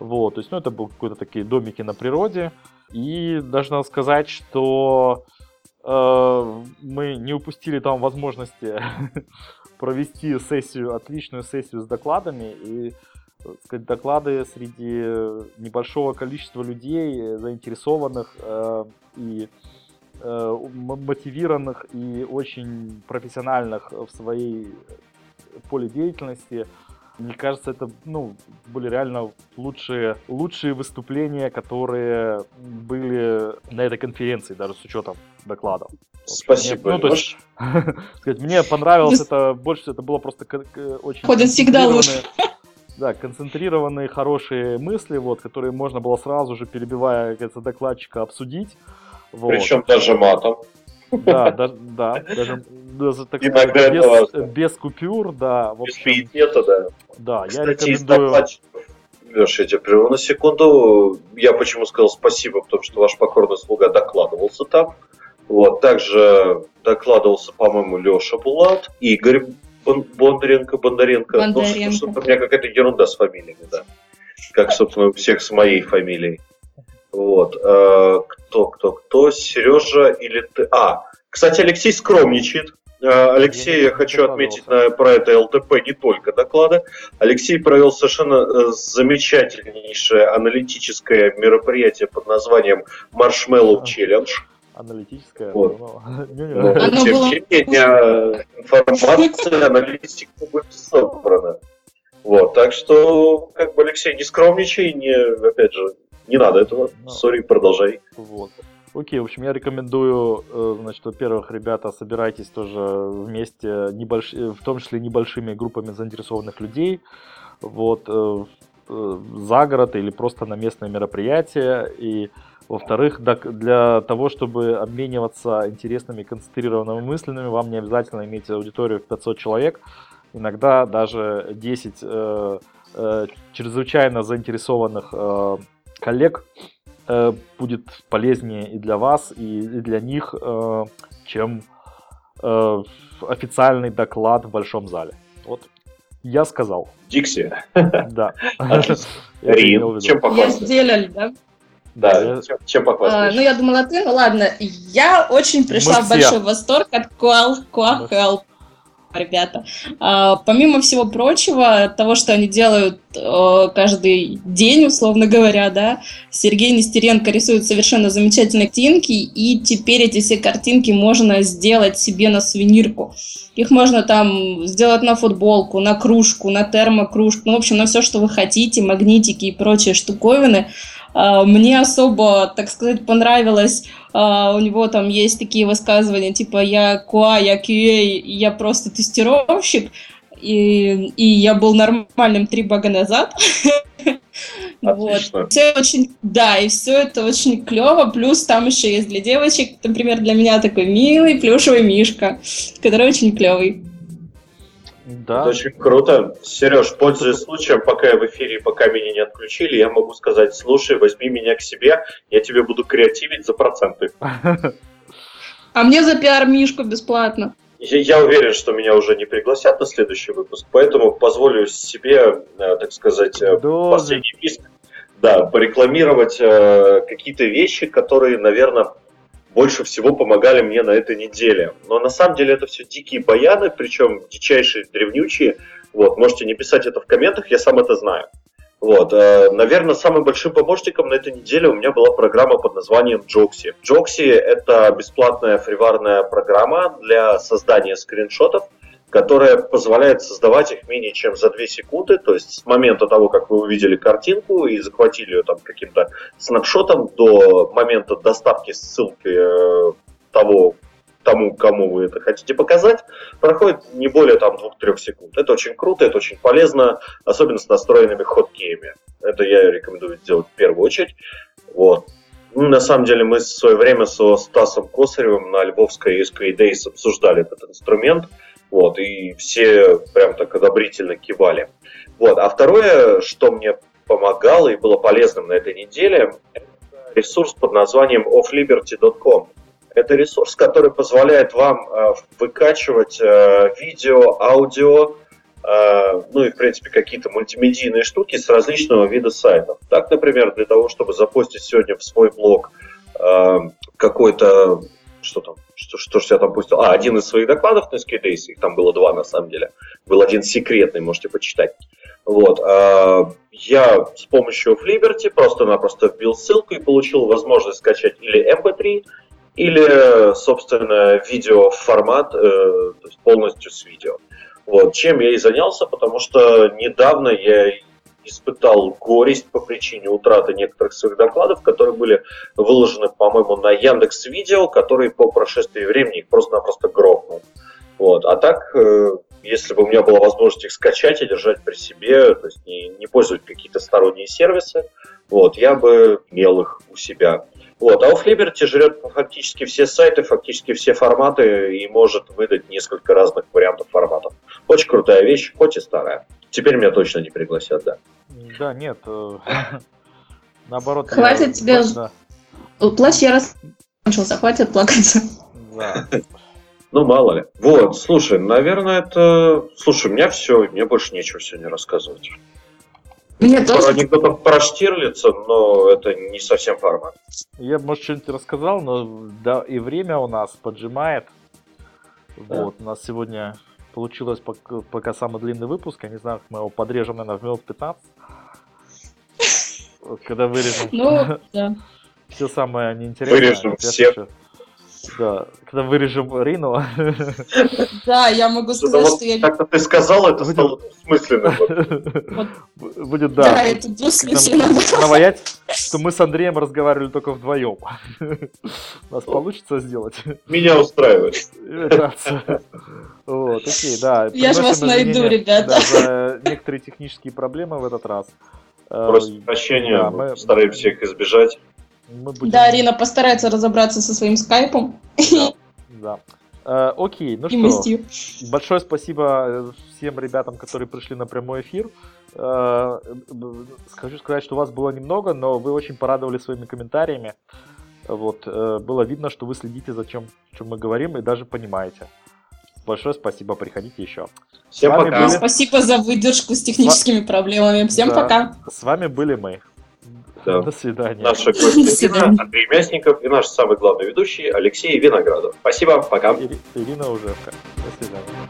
Вот, то есть, ну, это был какой-то такие домики на природе. И даже надо сказать, что э, мы не упустили там возможности провести сессию, отличную сессию с докладами. И, сказать, доклады среди небольшого количества людей, э, заинтересованных э, и э, мотивированных и очень профессиональных в своей поле деятельности. Мне кажется, это ну, были реально лучшие, лучшие выступления, которые были на этой конференции, даже с учетом докладов. Спасибо, Мне, ну, то есть, сказать, мне понравилось это больше, это было просто очень Ходят всегда концентрированные- Да, концентрированные хорошие мысли, вот, которые можно было сразу же, перебивая докладчика, обсудить. Вот. Причем даже матом. Да, да, да, даже, даже, так Иногда это важно. без, без купюр, да, в Без общем, пиетета, да. да, я Кстати, из рекомендую... Леша, я тебя прерву на секунду. Я почему сказал спасибо, потому что ваш покорный слуга докладывался там. Вот, также докладывался, по-моему, Леша Булат, Игорь Бон- Бондаренко, Бондаренко. Ну, Бондаренко. что-то у меня какая-то ерунда с фамилиями, да. Как, собственно, у всех с моей фамилией. Вот. э, кто, кто, кто? Сережа или ты? А, кстати, Алексей скромничает. Э, Алексей, я, хочу отметить на, про это ЛТП не только доклады. Алексей провел совершенно э, замечательнейшее аналитическое мероприятие под названием Marshmallow Challenge. Аналитическая. Вот. ну, не- не. Но, Оно тем не менее, информация, аналитика будет собрана. Вот, так что, как бы, Алексей, не скромничай, не, опять же, не надо этого. Ну. Сори, продолжай. Вот. Окей, в общем, я рекомендую, э, значит, во-первых, ребята, собирайтесь тоже вместе, небольш... э, в том числе небольшими группами заинтересованных людей, вот, э, за город или просто на местное мероприятие. И, во-вторых, для того, чтобы обмениваться интересными концентрированными мыслями, вам не обязательно иметь аудиторию в 500 человек, иногда даже 10 э, э, чрезвычайно заинтересованных э, коллег э, будет полезнее и для вас, и, и для них, э, чем э, официальный доклад в большом зале. Вот я сказал, Дикси, да. Рин, чем Я сделали, да? Да, чем, чем А, ну, я думала, ты, ну ладно. Я очень пришла в большой восторг от Qual, Help, ребята. А, помимо всего прочего, того, что они делают э, каждый день, условно говоря, да, Сергей Нестеренко рисует совершенно замечательные картинки, и теперь эти все картинки можно сделать себе на сувенирку. Их можно там сделать на футболку, на кружку, на термокружку, ну, в общем, на все, что вы хотите, магнитики и прочие штуковины. А, Мне особо, так сказать, понравилось. а, У него там есть такие высказывания, типа «я QA, я QA, я просто тестировщик». И, и я был нормальным три бага назад. Вот. Отлично. Все очень, да, и все это очень клево. Плюс там еще есть для девочек, например, для меня такой милый плюшевый мишка, который очень клевый. Да, Это очень круто. Сереж, пользуясь случаем, пока я в эфире, пока меня не отключили, я могу сказать, слушай, возьми меня к себе, я тебе буду креативить за проценты. А мне за пиар мишку бесплатно. Я, я уверен, что меня уже не пригласят на следующий выпуск, поэтому позволю себе, э, так сказать, э, Дозы. последний писк, да, порекламировать э, какие-то вещи, которые, наверное, больше всего помогали мне на этой неделе. Но на самом деле это все дикие баяны, причем дичайшие, древнючие. Вот, можете не писать это в комментах, я сам это знаю. Вот, э, наверное, самым большим помощником на этой неделе у меня была программа под названием Joxy. Joxy — это бесплатная фриварная программа для создания скриншотов, которая позволяет создавать их менее чем за 2 секунды, то есть с момента того, как вы увидели картинку и захватили ее там каким-то снапшотом до момента доставки ссылки э, того, тому, кому вы это хотите показать, проходит не более там 2-3 секунд. Это очень круто, это очень полезно, особенно с настроенными хоткеями. Это я рекомендую сделать в первую очередь. Вот. Ну, на самом деле мы в свое время со Стасом Косаревым на Львовской SK Days обсуждали этот инструмент. Вот, и все прям так одобрительно кивали. Вот. А второе, что мне помогало и было полезным на этой неделе, это ресурс под названием offliberty.com. Это ресурс, который позволяет вам э, выкачивать э, видео, аудио, э, ну и, в принципе, какие-то мультимедийные штуки с различного вида сайтов. Так, например, для того, чтобы запустить сегодня в свой блог э, какой-то что там, что, что же я там пустил? А, один из своих докладов на SKDays, их там было два на самом деле. Был один секретный, можете почитать. Вот. А, я с помощью Fliberty просто-напросто вбил ссылку и получил возможность скачать или MP3, или, собственно, видеоформат, э, то есть полностью с видео. Вот. Чем я и занялся, потому что недавно я испытал горесть по причине утраты некоторых своих докладов, которые были выложены, по-моему, на Яндекс Видео, который по прошествии времени их просто-напросто грохнул. Вот. А так, э, если бы у меня была возможность их скачать и держать при себе, то есть не, не пользовать какие-то сторонние сервисы, вот, я бы имел их у себя. Вот. А Off Liberty жрет фактически все сайты, фактически все форматы и может выдать несколько разных вариантов форматов. Очень крутая вещь, хоть и старая. Теперь меня точно не пригласят, да. Да, нет. э, Наоборот. Хватит я- тебе- Да, Плащ я закончился, хватит плакать. да. Ну, мало ли. Вот, слушай, наверное, это... Слушай, у меня все, мне больше нечего сегодня рассказывать. Мне Пару тоже. анекдотов про Штирлица, но это не совсем формат. Я, бы, может, что-нибудь рассказал, но да, и время у нас поджимает. Вот, у нас сегодня получилось пока, пока самый длинный выпуск. Я не знаю, как мы его подрежем, наверное, в минут 15. Вот, Когда вырежем Ну, да. все самое неинтересное. Вырежем шучу. Да, когда вырежем Рину, Да, я могу сказать, что я... как-то ты сказал, это стало смысленным. будет, Да, да, это двусмысленно. наваять, что мы с Андреем разговаривали только вдвоем. У нас получится сделать? Меня устраивает. Вот, окей, да. Я ж вас найду, ребята. да, за некоторые технические проблемы в этот раз. Э, Просим прощения, мы- стараемся их избежать. Мы будем... Да, Арина постарается разобраться со своим скайпом Да. Э, Окей, ну и что, мастью. большое спасибо э, всем ребятам, которые пришли на прямой эфир. Э, Хочу сказать, что вас было немного, но вы очень порадовали своими комментариями. Вот, э, было видно, что вы следите за чем, чем мы говорим и даже понимаете. Большое спасибо, приходите еще. Всем пока. были- Спасибо за выдержку с техническими проблемами. Всем Да. пока. С вами были мы. Да. До свидания. Свидания. Ирина, Андрей Мясников и наш самый главный ведущий Алексей Виноградов. Спасибо, пока. Ири- Ирина Ужевка. До свидания.